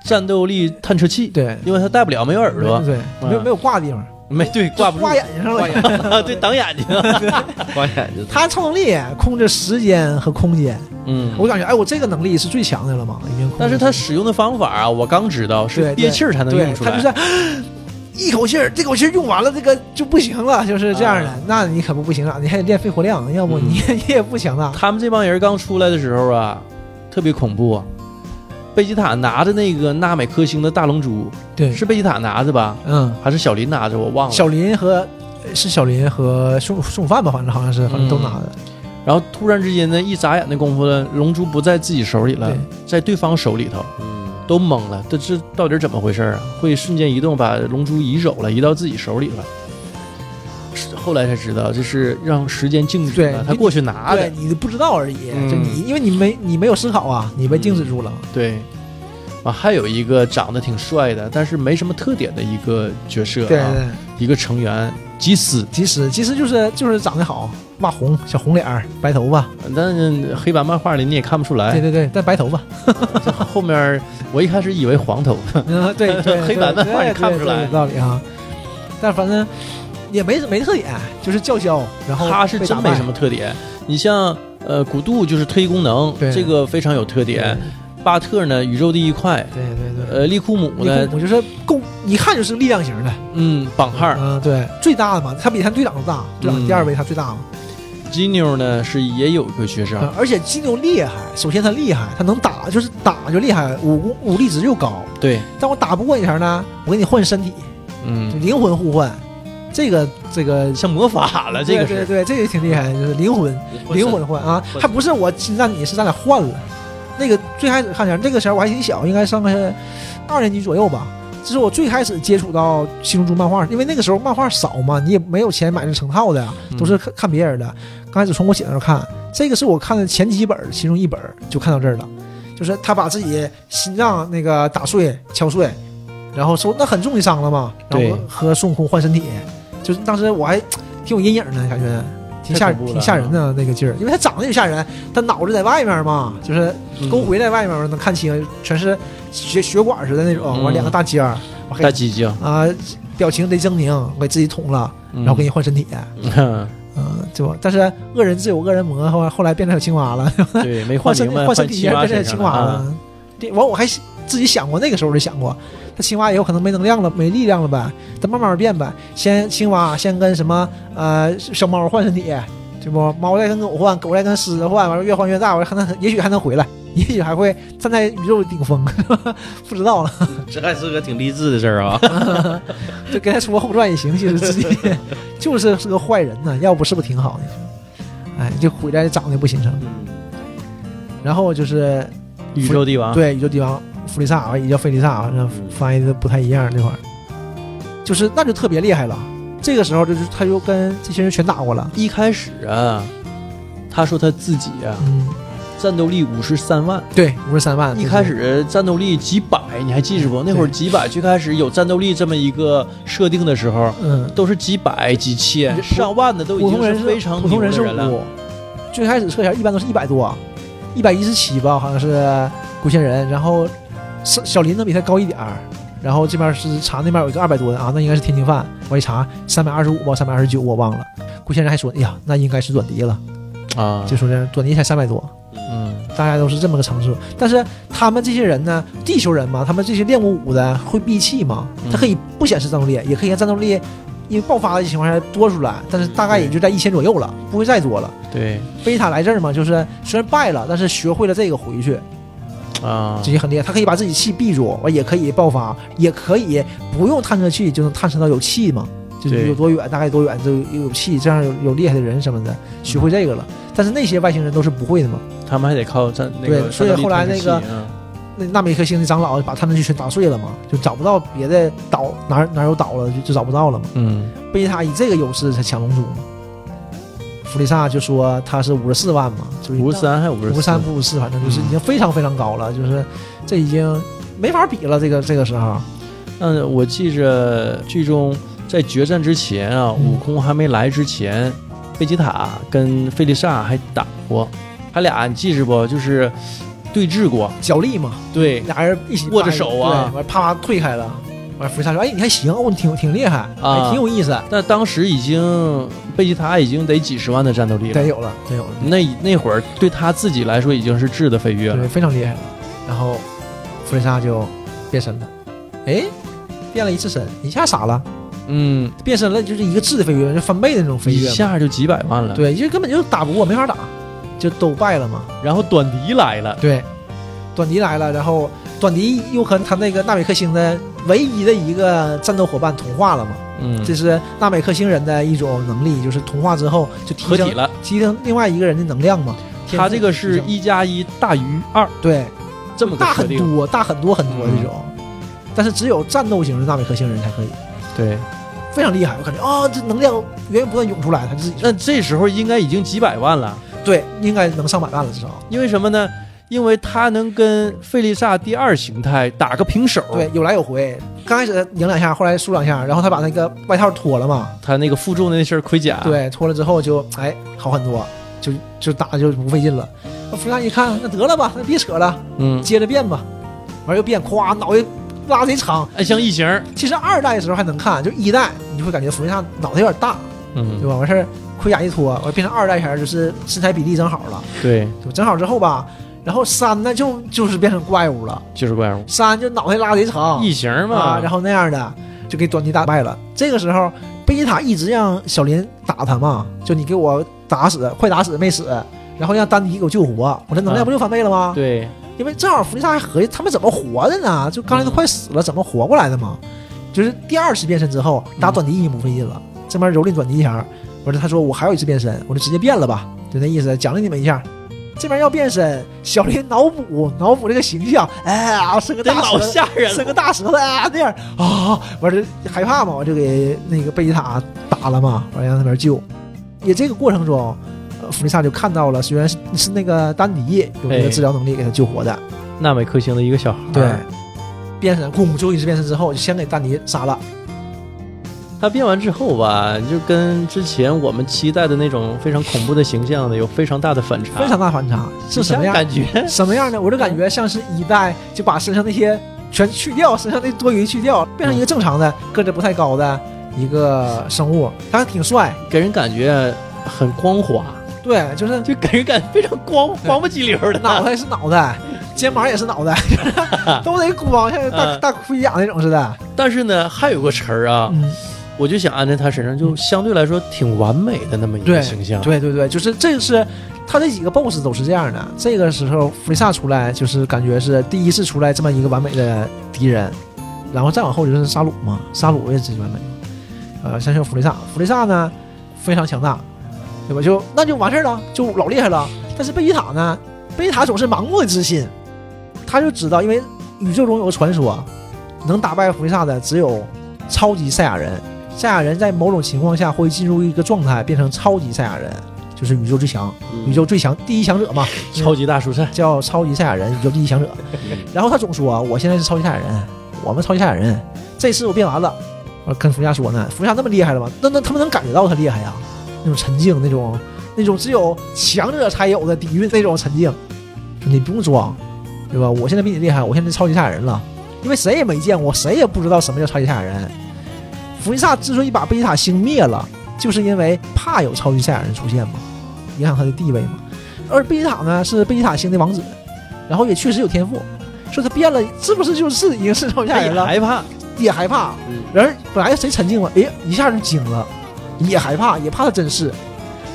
战斗力探测器，对，因为它带不了，没有耳朵，对，没有没有挂的地方，没对，挂不住。挂，眼睛上挂了。对，挡眼睛，挂眼睛，他超能力控制时间和空间，嗯。我感觉哎，我这个能力是最强的了嘛，已经。但是他使用的方法啊，我刚知道是憋气儿才能对用出来。他就是一口气儿，这口气儿用完了，这个就不行了，就是这样的。啊那你可不不行啊，你还得练肺活量，要不你、你也不行啊。他们这帮人刚出来的时候啊，特别恐怖。贝吉塔拿着那个纳美克星的大龙珠，对，是贝吉塔拿着吧？嗯，还是小林拿着？我忘了。小林和是小林和孙悟孙悟饭吧，反正好像是，反正都拿的。然后突然之间呢，一眨眼的功夫呢，龙珠不在自己手里了对，在对方手里头，嗯，都懵了。这这到底怎么回事啊？会瞬间移动把龙珠移走了，移到自己手里了。后来才知道，这是让时间静止了，他过去拿对的。你不知道而已，嗯就你因为你没你没有思考啊，你被静止住了。对，啊，还有一个长得挺帅的，但是没什么特点的一个角色、啊，对对，一个成员吉斯，吉斯，吉斯就是就是长得好，骂红小红脸儿，白头发，但是黑白漫画里你也看不出来。对对对，但白头发，后面我一开始以为黄头。发，嗯，对对，黑白漫画也看不出来。有道理啊。但反正也没没特点，就是叫嚣，然后他是真没什么特点。你像呃古杜就是特异功能，对。这个非常有特点。巴特呢宇宙第一快，对对对。呃利库姆呢库姆就是够一看就是力量型的，嗯绑汉儿，嗯，对，最大的嘛，他比他队长都大，队长嗯。第二位他最大嘛。金妞呢是也有一个学生，嗯而且金牛厉害，首先他厉害，他能打，就是打就厉害，武功武力值又高。对，但我打不过你啥呢，我给你换身体，就嗯，灵魂互换，这个这个像魔法了，这个对对对，这个挺厉害，就是灵魂灵魂换啊，还不是我侵占你，是咱俩换了。那个最开始看前，那个时候我还挺小，应该上个二年级左右吧。这是我最开始接触到《七龙珠》漫画，因为那个时候漫画少嘛，你也没有钱买那成套的都是看看别人的。刚开始从我姐那儿看，这个是我看的前几本儿，其中一本儿就看到这儿了，就是他把自己心脏那个打碎、敲碎，然后受那很重的伤了嘛，然后和孙悟空换身体，就是当时我还挺有阴影的感觉。挺吓挺吓人的那个劲儿，因为他长得也吓人，他脑子在外面嘛，就是嗯沟回在外面能看清，全是血血管似的那种，嗯完两个大尖儿，大鸡精，啊表情得狰狞，给自己捅了，然然后给你换身体，嗯嗯，对 吧？但是恶人自有恶人磨，后来后来变成小青蛙了，对没 换身体，换身体变成身上啊青蛙了。对，完我还自己想过，那个时候就想过，他青蛙以后可能没能量了，没力量了呗，咱慢慢变呗。先青蛙先跟什么呃小猫换身体，对不？猫再跟狗换，狗再跟狮子换，完了越换越大，完了还能也许还能回来，也许还会站在宇宙顶峰，不知道了。这还是个挺励志的事儿啊。就跟他出个后传也行，其实自己就是是个坏人呢，要不是不挺好的？哎，就回来长得不形成。然后就是宇宙帝王，对宇宙帝王弗利萨，啊也叫费利萨，反正翻译的不太一样这块儿，就是那就特别厉害了。这个时候就是他就跟这些人全打过了，一开始啊，他说他自己啊，嗯，战斗力五十三万，对，五十三万，一开始战斗力几百，你还记着不？那会儿几百，最开始有战斗力这么一个设定的时候，嗯，都是几百、几千、上万的，都已经是非常普通人是。五，最开始测一下一般都是一百多，一百一十七吧，好像是古仙人，然后小小林能比他高一点儿，然后这边是查那边有一个二百多的啊，那应该是天津饭，我一查三百二十五吧，三百二十九我忘了，顾先生还说，哎呀，那应该是短笛了，啊，就说这短笛才三百多，嗯，大家都是这么个层次，但是他们这些人呢，地球人嘛，他们这些练过武的会闭气嘛，他可以不显示战斗力，也可以让战斗力因为爆发的情况下多出来，但是大概也就在一千左右了，不会再多了。对。贝塔来这儿嘛，就是虽然败了，但是学会了这个回去，啊这，些很厉害。他可以把自己气闭住，完也可以爆发，也可以不用探测器就能探测到有气嘛，就是有多远，大概多远就有有气，这样有有厉害的人什么的，学会这个了。但是那些外星人都是不会的嘛。他们还得靠战那个对所以后来那个那纳美克星的长老把探测器全打碎了嘛，就找不到别的岛哪哪有岛了，就就找不到了嘛。嗯贝塔以这个优势才抢龙珠嘛。弗利萨就说他是五十四万嘛，就是五十三还五五十三不五四，反正就是已经非常非常高了，就是这已经没法比了。这个这个时候，嗯，我记着剧中在决战之前啊，嗯悟空还没来之前，贝吉塔跟费利萨还打过，他俩你记着不？就是对峙过。角力嘛，对俩人一起握着手啊完啪啪退开了。完弗利萨说：“哎，你还行哦，你挺挺厉害，啊还挺有意思，但当时已经贝吉塔已经得几十万的战斗力了，得有了，得有了，那那会儿对他自己来说已经是质的飞跃了对，非常厉害了。”然后弗利萨就变身了，哎，变了一次身，一下傻了，嗯，变身了就是一个质的飞跃，就翻倍的那种飞跃一。下就几百万了。，对，就根本就打不过，没法打，就都败了嘛。然后短笛来了，对，短笛来了，然后短笛又和他那个纳米克星的唯一的一个战斗伙伴同化了嘛。嗯，这是纳美克星人的一种能力，就是同化之后就提升了。提升另外一个人的能量嘛。他这个是一加一大于二，对这么大。很多，大很多很多嗯这种，但是只有战斗型的纳美克星人才可以，对，非常厉害。我感觉啊，这能量源源不断涌出来，他自己那这时候应该已经几百万了，对应该能上百万了至少。因为什么呢？因为他能跟费利萨第二形态打个平手。对，，有来有回。刚开始赢两下，后来输两下，然后他把那个外套脱了嘛，他那个负重的那身盔甲，，对，脱了之后就哎好很多，就就打就不费劲了。那弗利萨一看，那得了吧，那别扯了，嗯，接着变吧。完又变，咵脑袋拉贼长。哎，像异形，其实二代的时候还能看，就一代你就会感觉弗利萨脑袋有点大，嗯对嗯，吧？完事儿盔甲一脱，完变成二代前就是身材比例正好了，对，就正好之后吧。然后三呢就就是变成怪物了，就是怪物，三就脑袋拉贼长，异形嘛，啊，然后那样的就给短笛打败了。这个时候，贝吉塔一直让小林打他嘛，就你给我打死，快打死没死，然后让丹迪给我救活，我这能量啊不就翻倍了吗？对，因为正好弗利萨还合计他们怎么活的呢？就刚才都快死了，怎么活过来的嘛？就是第二次变身之后打短笛已经不费劲了，这边蹂躏短笛一下，完了他说我还有一次变身，我就直接变了吧，就那意思，奖励你们一下。这边要变身，小林脑补脑补这个形象，哎呀，是个大老吓人了，伸个大舌头啊那样啊，完了害怕嘛，我就给那个贝吉塔打了嘛，完了让那边救。也这个过程中，呃，弗利萨就看到了，虽然是是那个丹尼有这个哎治疗能力给他救活的，纳美克星的一个小孩，对，，变身，咣，最后一次变身之后，就先给丹尼杀了。他变完之后吧，就跟之前我们期待的那种非常恐怖的形象呢，有非常大的反差，非常大反差，是什么样？感觉？什么样呢？我就感觉像是一代就把身上那些全去掉，身上那多余去掉，变成一个正常的个子不太高的一个生物，他还挺帅。给人感觉很光滑，对，就是 就给人感觉非常光光不叽溜 的。脑袋是脑袋，肩膀也是脑袋，都得光，像大嗯大盔甲那种似的。但是呢，还有个词儿啊，嗯，我就想安在他身上，就相对来说挺完美的那么一个形象。对对对，就是这是他这几个 BOSS 都是这样的。这个时候弗利萨出来，就是感觉是第一次出来这么一个完美的敌人，然后再往后就是沙鲁嘛，沙鲁也是完美嘛。呃，像像弗利萨，弗利萨呢非常强大，对吧？就那就完事儿了，就老厉害了。但是贝吉塔呢，贝吉塔总是盲目的自信，他就知道，因为宇宙中有个传说，能打败弗利萨的只有超级赛亚人。赛亚人在某种情况下会进入一个状态，变成超级赛亚人，就是宇宙最强、宇宙最强第一强者嘛，超级大蔬菜，叫超级赛亚人，宇宙第一强者。然后他总说：“我现在是超级赛亚人，我们超级赛亚人，这次我变完了。”我跟弗利萨说呢，弗利萨那么厉害了吗？那那他们能感觉到他厉害呀？那种沉静，那种那种只有强者才有的底蕴，那种沉静，说你不用装，对吧？我现在比你厉害，我现在超级赛亚人了，因为谁也没见过，谁也不知道什么叫超级赛亚人。弗利萨之所以把贝吉塔星灭了，就是因为怕有超级赛亚人出现嘛，影响他的地位嘛。而贝吉塔呢是贝吉塔星的王子，然后也确实有天赋，说他变了是不是就是已经是超级赛亚人了？害怕，也害怕，嗯人本来谁沉静了，哎，一下就惊了，也害怕，也怕他真是。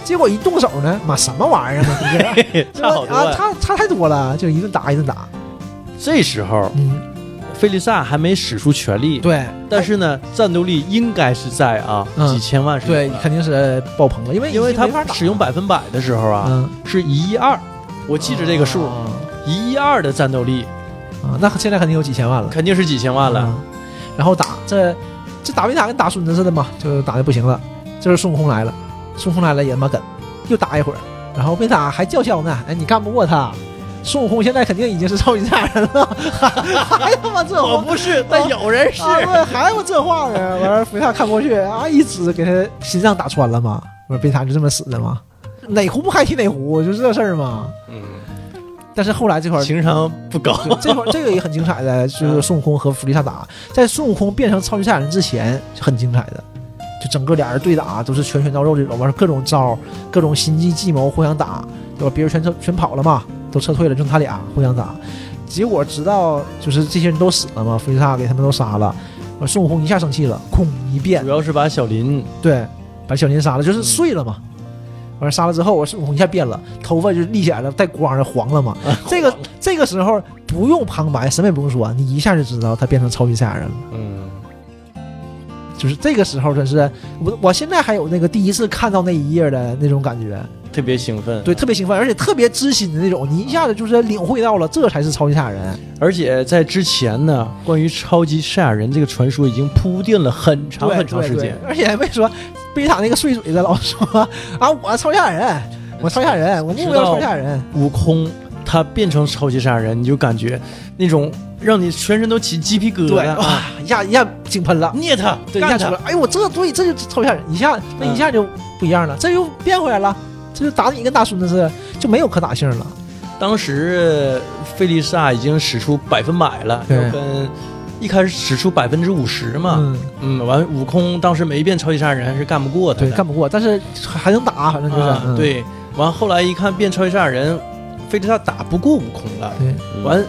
结果一动手呢，妈什么玩意儿 差好多啊，差差太多了，就一顿打一顿打。这时候嗯，菲利萨还没使出全力，对。但是呢，战斗力应该是在啊嗯。几千万是有对，的。肯定是爆棚了，因为因为他使用百分百的时候啊，嗯，是一一二，我记着这个数，啊。一一二的战斗力。啊，那现在肯定有几千万了，肯定是几千万了。嗯。然后打这这打没打跟打孙子似的嘛，就打的不行了。这时候孙悟空来了，孙悟空来了也他妈梗，又打一会儿，然后贝塔还叫嚣呢，哎，你干不过他。孙悟空现在肯定已经是超级赛亚人了，还还他妈这话，我不是，但有人是。啊对还有这话呢？完了，弗利萨看不过去啊，一指给他心脏打穿了嘛。完了，贝塔就这么死的嘛。哪壶不开提哪壶，就这事儿嘛。嗯，但是后来这块儿情商不高。这块这个也很精彩的，就是孙悟空和弗利萨打，在孙悟空变成超级赛亚人之前很精彩的，就整个俩人对打都是拳拳到肉这种，完了各种招、各种心计计谋互相打，对吧？别人全撤全跑了嘛，都撤退了，就他俩互相打。结果直到就是这些人都死了嘛，弗利萨给他们都杀了，完孙悟空一下生气了，空一变主，要是把小林对，把小林杀了，就是碎了嘛。完了杀了之后，我孙悟空一下变了，头发就立起来了，带光的，黄了嘛。这个这个时候不用旁白，什么也不用说，你一下就知道他变成超级赛亚人了。嗯，就是这个时候，真是我我现在还有那个第一次看到那一页的那种感觉，特别兴奋。对，特别兴奋，而且特别知心的那种，你一下子就是领会到了，这才是超级赛亚人。而且在之前呢，关于超级赛亚人这个传说已经铺垫了很长很长时间对对。而且还没说贝塔那个碎嘴子老说啊，我超级赛亚人，我超级赛亚人，我目标超级赛亚人。悟空他变成超级赛亚人，你就感觉那种让你全身都起鸡皮疙对，瘩啊！哇，一下一下井喷了。捏他，对，一下干他出来，，哎呦，我这对，这就超吓人，一下那嗯一下就不一样了，这又变回来了，这就打你跟大孙子似的，就没有可打性了。当时费利萨已经使出百分百了，对要跟一开始使出百分之五十嘛。嗯，嗯，完悟空当时没变超级赛亚人是干不过他对，的，干不过，但是还还能打，反正就是，啊嗯，对。完后来一看变超级赛亚人，费利萨打不过悟空了，对完。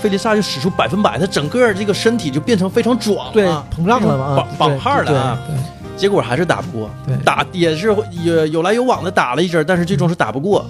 费利萨就使出百分百，他整个这个身体就变成非常壮对，啊，膨胀了嘛，绑啊绑汉了啊，对结果还是打不过，打也是有有来有往的打了一阵，但是最终是打不过。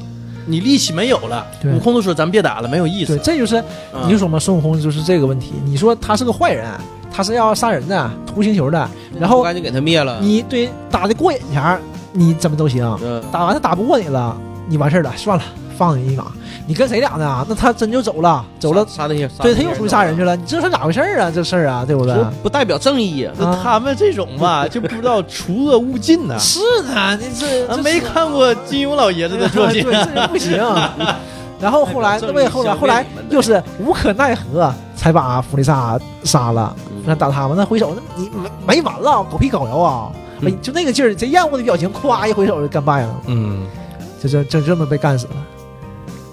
你力气没有了，对悟空都说咱别打了，没有意思对，。这就是啊你就说嘛，孙悟空就是这个问题。你说他是个坏人，他是要杀人的，屠星球的，然后赶紧给他灭了。你对打的过瘾前，你怎么都行，嗯，打完他打不过你了，你完事儿了，算了，放你一马。你跟谁俩呢？那他真就走了，走了，杀那些，对他又出去杀人去了。你这是咋回事儿啊？这事儿啊，对不对？不代表正义呀。那他们这种吧，就不知道除恶务尽呢。是呢，你这啊，这没看过金庸老爷子的作品对，这人不行。然后后来，那不后来后来又是无可奈何才把弗利萨杀了。那打他们，那回手，那你没没完了，狗屁搞摇啊！就那个劲儿，贼厌恶的表情，咵一回手就干败了，嗯，就这就这么被干死了。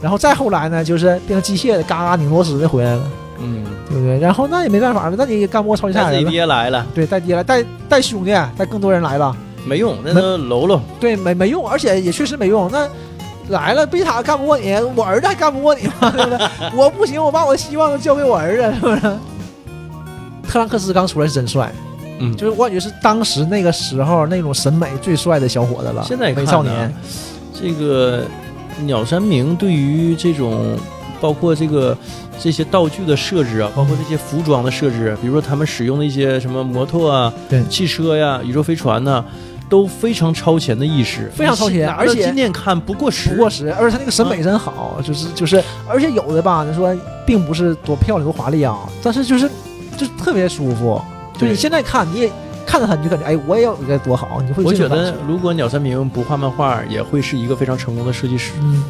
然后再后来呢，就是变成机械的，嘎嘎拧螺丝的回来了，嗯，对不对？然后那也没办法了，那你也干不过超级赛亚人了。爹来了，对，带爹来，带带兄弟，带更多人来了。没用，那都喽喽。对，没没用，而且也确实没用。那来了，贝塔干不过你，我儿子还干不过你吗？对不对？我不行，我把我的希望都交给我儿子，是不是？特兰克斯刚出来是真帅，嗯，就是我感觉是当时那个时候那种审美最帅的小伙子了。现在看呢美少年，这个鸟山明对于这种包括这个这些道具的设置啊，包括这些服装的设置，比如说他们使用的一些什么摩托啊、对。汽车呀、宇宙飞船呐、都非常超前的意识，非常超前而且今天看不过时，不过时，而且他那个审美真好，就是就是，而且有的吧，你说并不是多漂亮多华丽啊，但是就是就是特别舒服，就对。你现在看你也看着它，你就感觉哎，我也有一个多好，你会我觉得如果鸟山明不画漫画，也会是一个非常成功的设计师，嗯，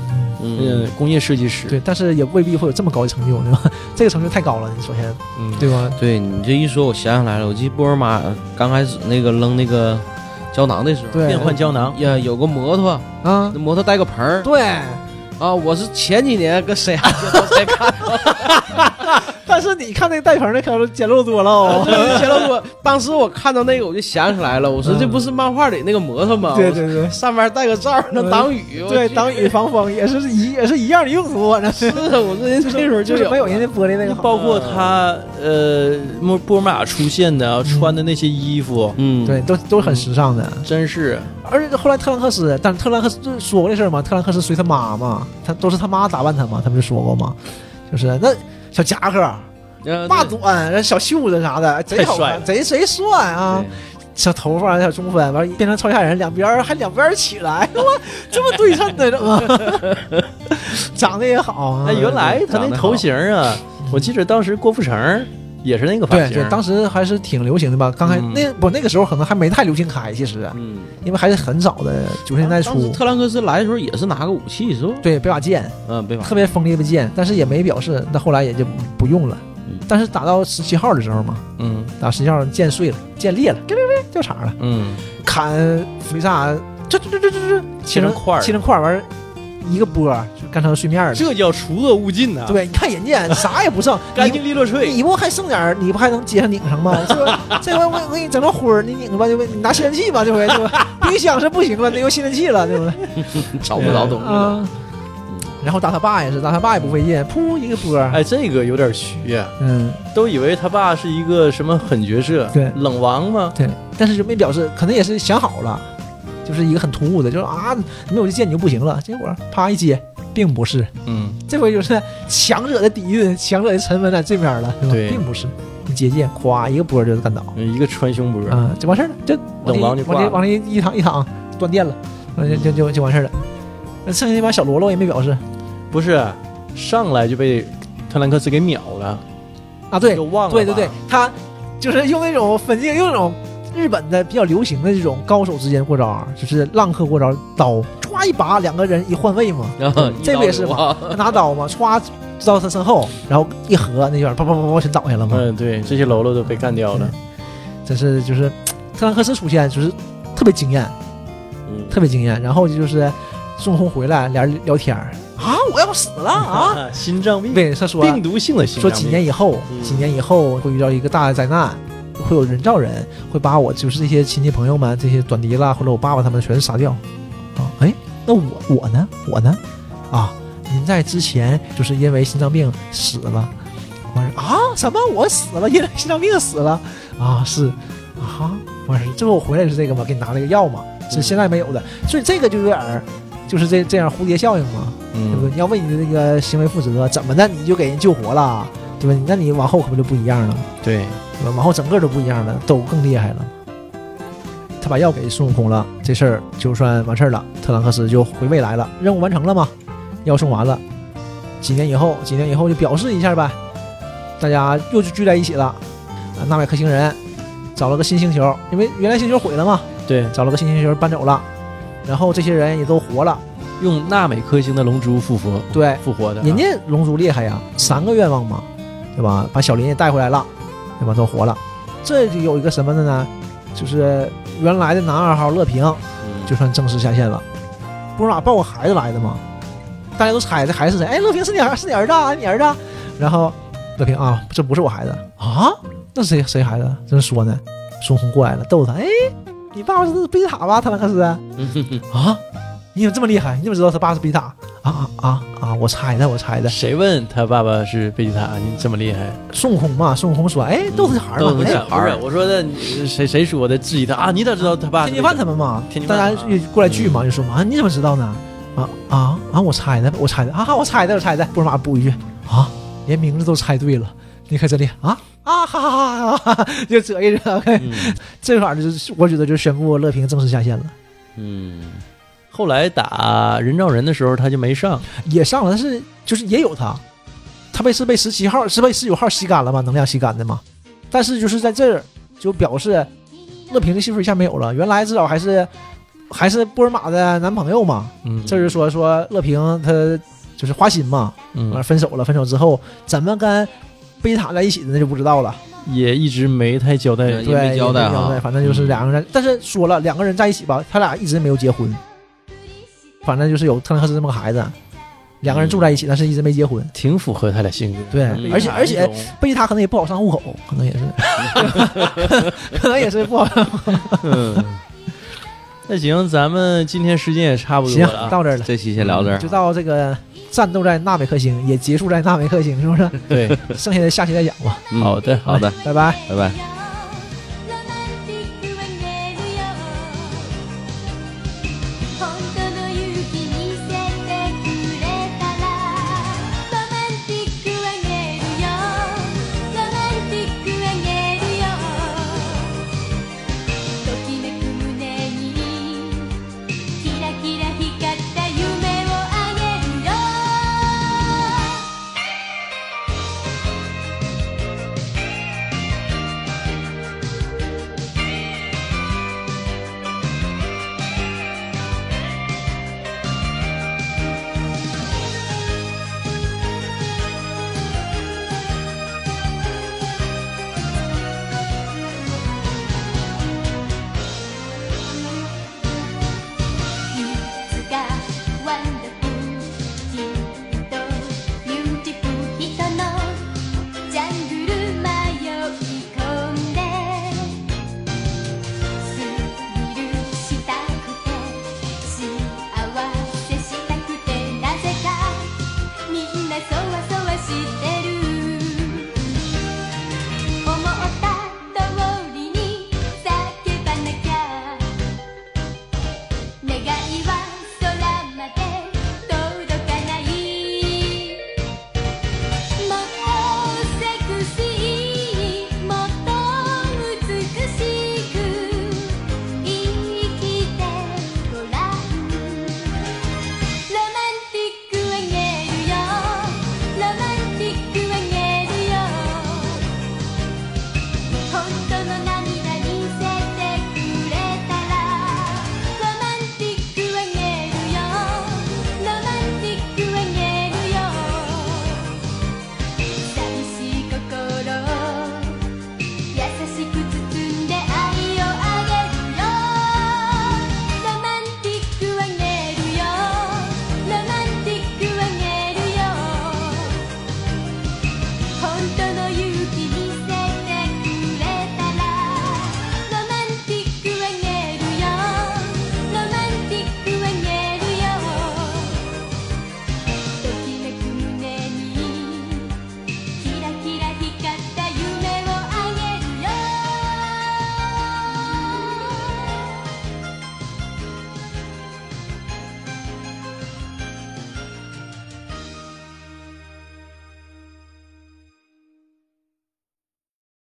嗯。嗯，工业设计师，对，但是也未必会有这么高的成就，对吧？这个成就太高了，你首先嗯，对吧？对你这一说，我想起来了，我记得波尔玛刚开始那个扔那个胶囊的时候，对。变换胶囊，呀，有个摩托，啊？那，摩托带个盆儿。对，啊，我是前几年跟沈阳街但是你看那个带盆的可能简陋多了哦。对，前头我当时我看到那个我就想起来了，我说嗯这不是漫画里那个摩托吗？对对对上面带个罩能挡雨，对，挡雨防风也是一也是一样的用途，反正 是是我说那时候就是没有人家玻璃那个好。包括他呃波波尔玛出现的啊穿的那些衣服，嗯，对，都都是很时尚的。真是而且后来特兰克斯，但是特兰克斯就说过这事儿嘛，特兰克斯随他妈嘛，他都是他妈打扮他嘛，他不是说过嘛？就是那小夹克、呃大短、小袖子啥的，贼好看，贼贼帅啊！小头发、小中分，完了变成超吓人，两边儿还两边儿起来，哇，这么对称的，怎么？长得也好啊。哎，原来他那头型啊，我记得当时郭富城也是那个发型，对对，当时还是挺流行的吧？刚开嗯那不那个时候可能还没太流行开，其实嗯，因为还是很早的九十年代初。特兰克斯来的时候也是拿个武器是不？对，别把剑，嗯，别把特别锋利的剑，但是也没表示，那后来也就不用了嗯。但是打到十七号的时候嘛，嗯打十七号剑碎了，剑裂了，别别别掉茬了，嗯，砍弗利萨，这这这这这这切成块儿切成块儿完，一个波就干成碎面了。这叫除恶务尽呐，，对，你看人家啥也不剩，干净利落脆，你不还剩点儿，你不还能接上拧上吗？这个这回我我给你整个灰儿，你拧吧，就你拿吸尘器吧，这回对吧？冰箱 是不行了，得用吸尘器了，对不对？找不着东西了。啊。然后打他爸也是，打他爸也不费劲，噗一个波儿，哎，这个有点虚呀，嗯，都以为他爸是一个什么狠角色，对冷王吗？对，但是就没表示，可能也是想好了，就是一个很突兀的，就是啊，没有这剑你就不行了。结果啪一接，并不是，嗯，这回就是强者的底蕴，强者的沉稳在这边了？对。并不是，你接剑，咵一个波就干倒。一个穿胸波，啊，就完事儿了，就往冷王往里往里一躺一躺，断电了，啊就就就就完事儿了。那剩下那帮小喽啰也没表示。不是上来就被特兰克斯给秒了，啊，对就忘了，对对对，他就是用那种粉镜，用那种日本的比较流行的这种高手之间过招，就是浪客过招，刀歘一拔，两个人一换位嘛，这不也是吗？他 拿刀嘛，歘到他身后，然后一合，那边啪啪啪啪全倒下了嘛。嗯，对，这些喽啰都被干掉了，真是就是特兰克斯出现就是特别惊艳，嗯特别惊艳。然后就是孙悟空回来，俩人聊天儿啊，我要死了啊！，心脏病，对，他说病毒性的心说几，年以后，嗯几年以后会遇到一个大的灾难，会有人造人会把我就是这些亲戚朋友们、这些短笛啦，或者我爸爸他们全杀掉。啊，哎，那我我呢？我呢？啊，您在之前就是因为心脏病死了。完事啊？什么？我死了？因为心脏病死了？啊，是啊。完事这不我回来是这个吗？给你拿了个药嘛，是现在没有的。所以这个就有点儿，就是这这样蝴蝶效应嘛。对不对？嗯，你要为你的这个行为负责，怎么的你就给人救活了，对吧？那你往后可不就不一样了？对？往后整个都不一样了，都更厉害了。他把药给孙悟空了，这事儿就算完事儿了。特兰克斯就回未来了，任务完成了嘛，药送完了。几年以后，几年以后就表示一下呗，大家又聚在一起了。啊，纳美克星人找了个新星球，因为原来星球毁了嘛，对，找了个新星球搬走了，然后这些人也都活了。用纳美克星的龙珠复活对，复活的啊，人家龙珠厉害呀，三个愿望嘛，对吧？把小林也带回来了，对吧？都活了。这就有一个什么的呢？就是原来的男二号乐平，嗯就算正式下线了。不是哪抱个孩子来的吗？大家都猜这孩子是谁？哎，乐平是你儿是你儿子啊，你儿子啊。然后乐平啊，这不是我孩子啊，那谁谁孩子？这么说呢？孙悟空过来了，逗他，哎，你爸爸是贝塔吧？特兰克斯啊？你怎么这么厉害？你怎么知道他爸是贝塔？啊啊啊啊！我猜的，我猜的。谁问他爸爸是贝吉塔？你这么厉害？孙悟空嘛，孙悟空说：“哎，豆子小孩嘛，哎豆子小，孩不是，我说的谁谁说的质疑他啊？你咋知道他爸是天津饭他们嘛，天津饭大家就过来聚嘛，就说嘛，啊你怎么知道呢？啊啊啊！我猜的，我猜的啊，我猜的，我猜的。布尔玛补一句啊，连名字都猜对了，你看这里啊啊哈哈哈哈哈，就折一折，嗯这块儿就是我觉得就宣布乐平正式下线了，嗯后来打人造人的时候他就没上，也上了，但是就是也有他，他被是被十七号是被十九号吸干了吗？能量吸干的吗？但是就是在这儿就表示乐平的戏份一下没有了，原来至少还是还是波尔玛的男朋友嘛，嗯，这是说说乐平他就是花心嘛，嗯分手了，分手之后怎么跟贝塔在一起的那就不知道了。也一直没太交代对。也，没交代哈也没反正就是两个人，但是说了两个人在一起吧，他俩一直没有结婚，反正就是有特兰克斯这么个孩子，两个人住在一起，但是一直没结婚。挺符合他的性格。对，嗯而且而且贝塔可能也不好上户口，可能也是，可能也是不好上户口。嗯，那行，咱们今天时间也差不多了，行。到这儿了，这期先聊这儿就，到这个战斗在纳美克星，也结束在纳美克星，是不是？对，剩下的下期再讲吧。嗯好的，好的，拜拜。拜拜。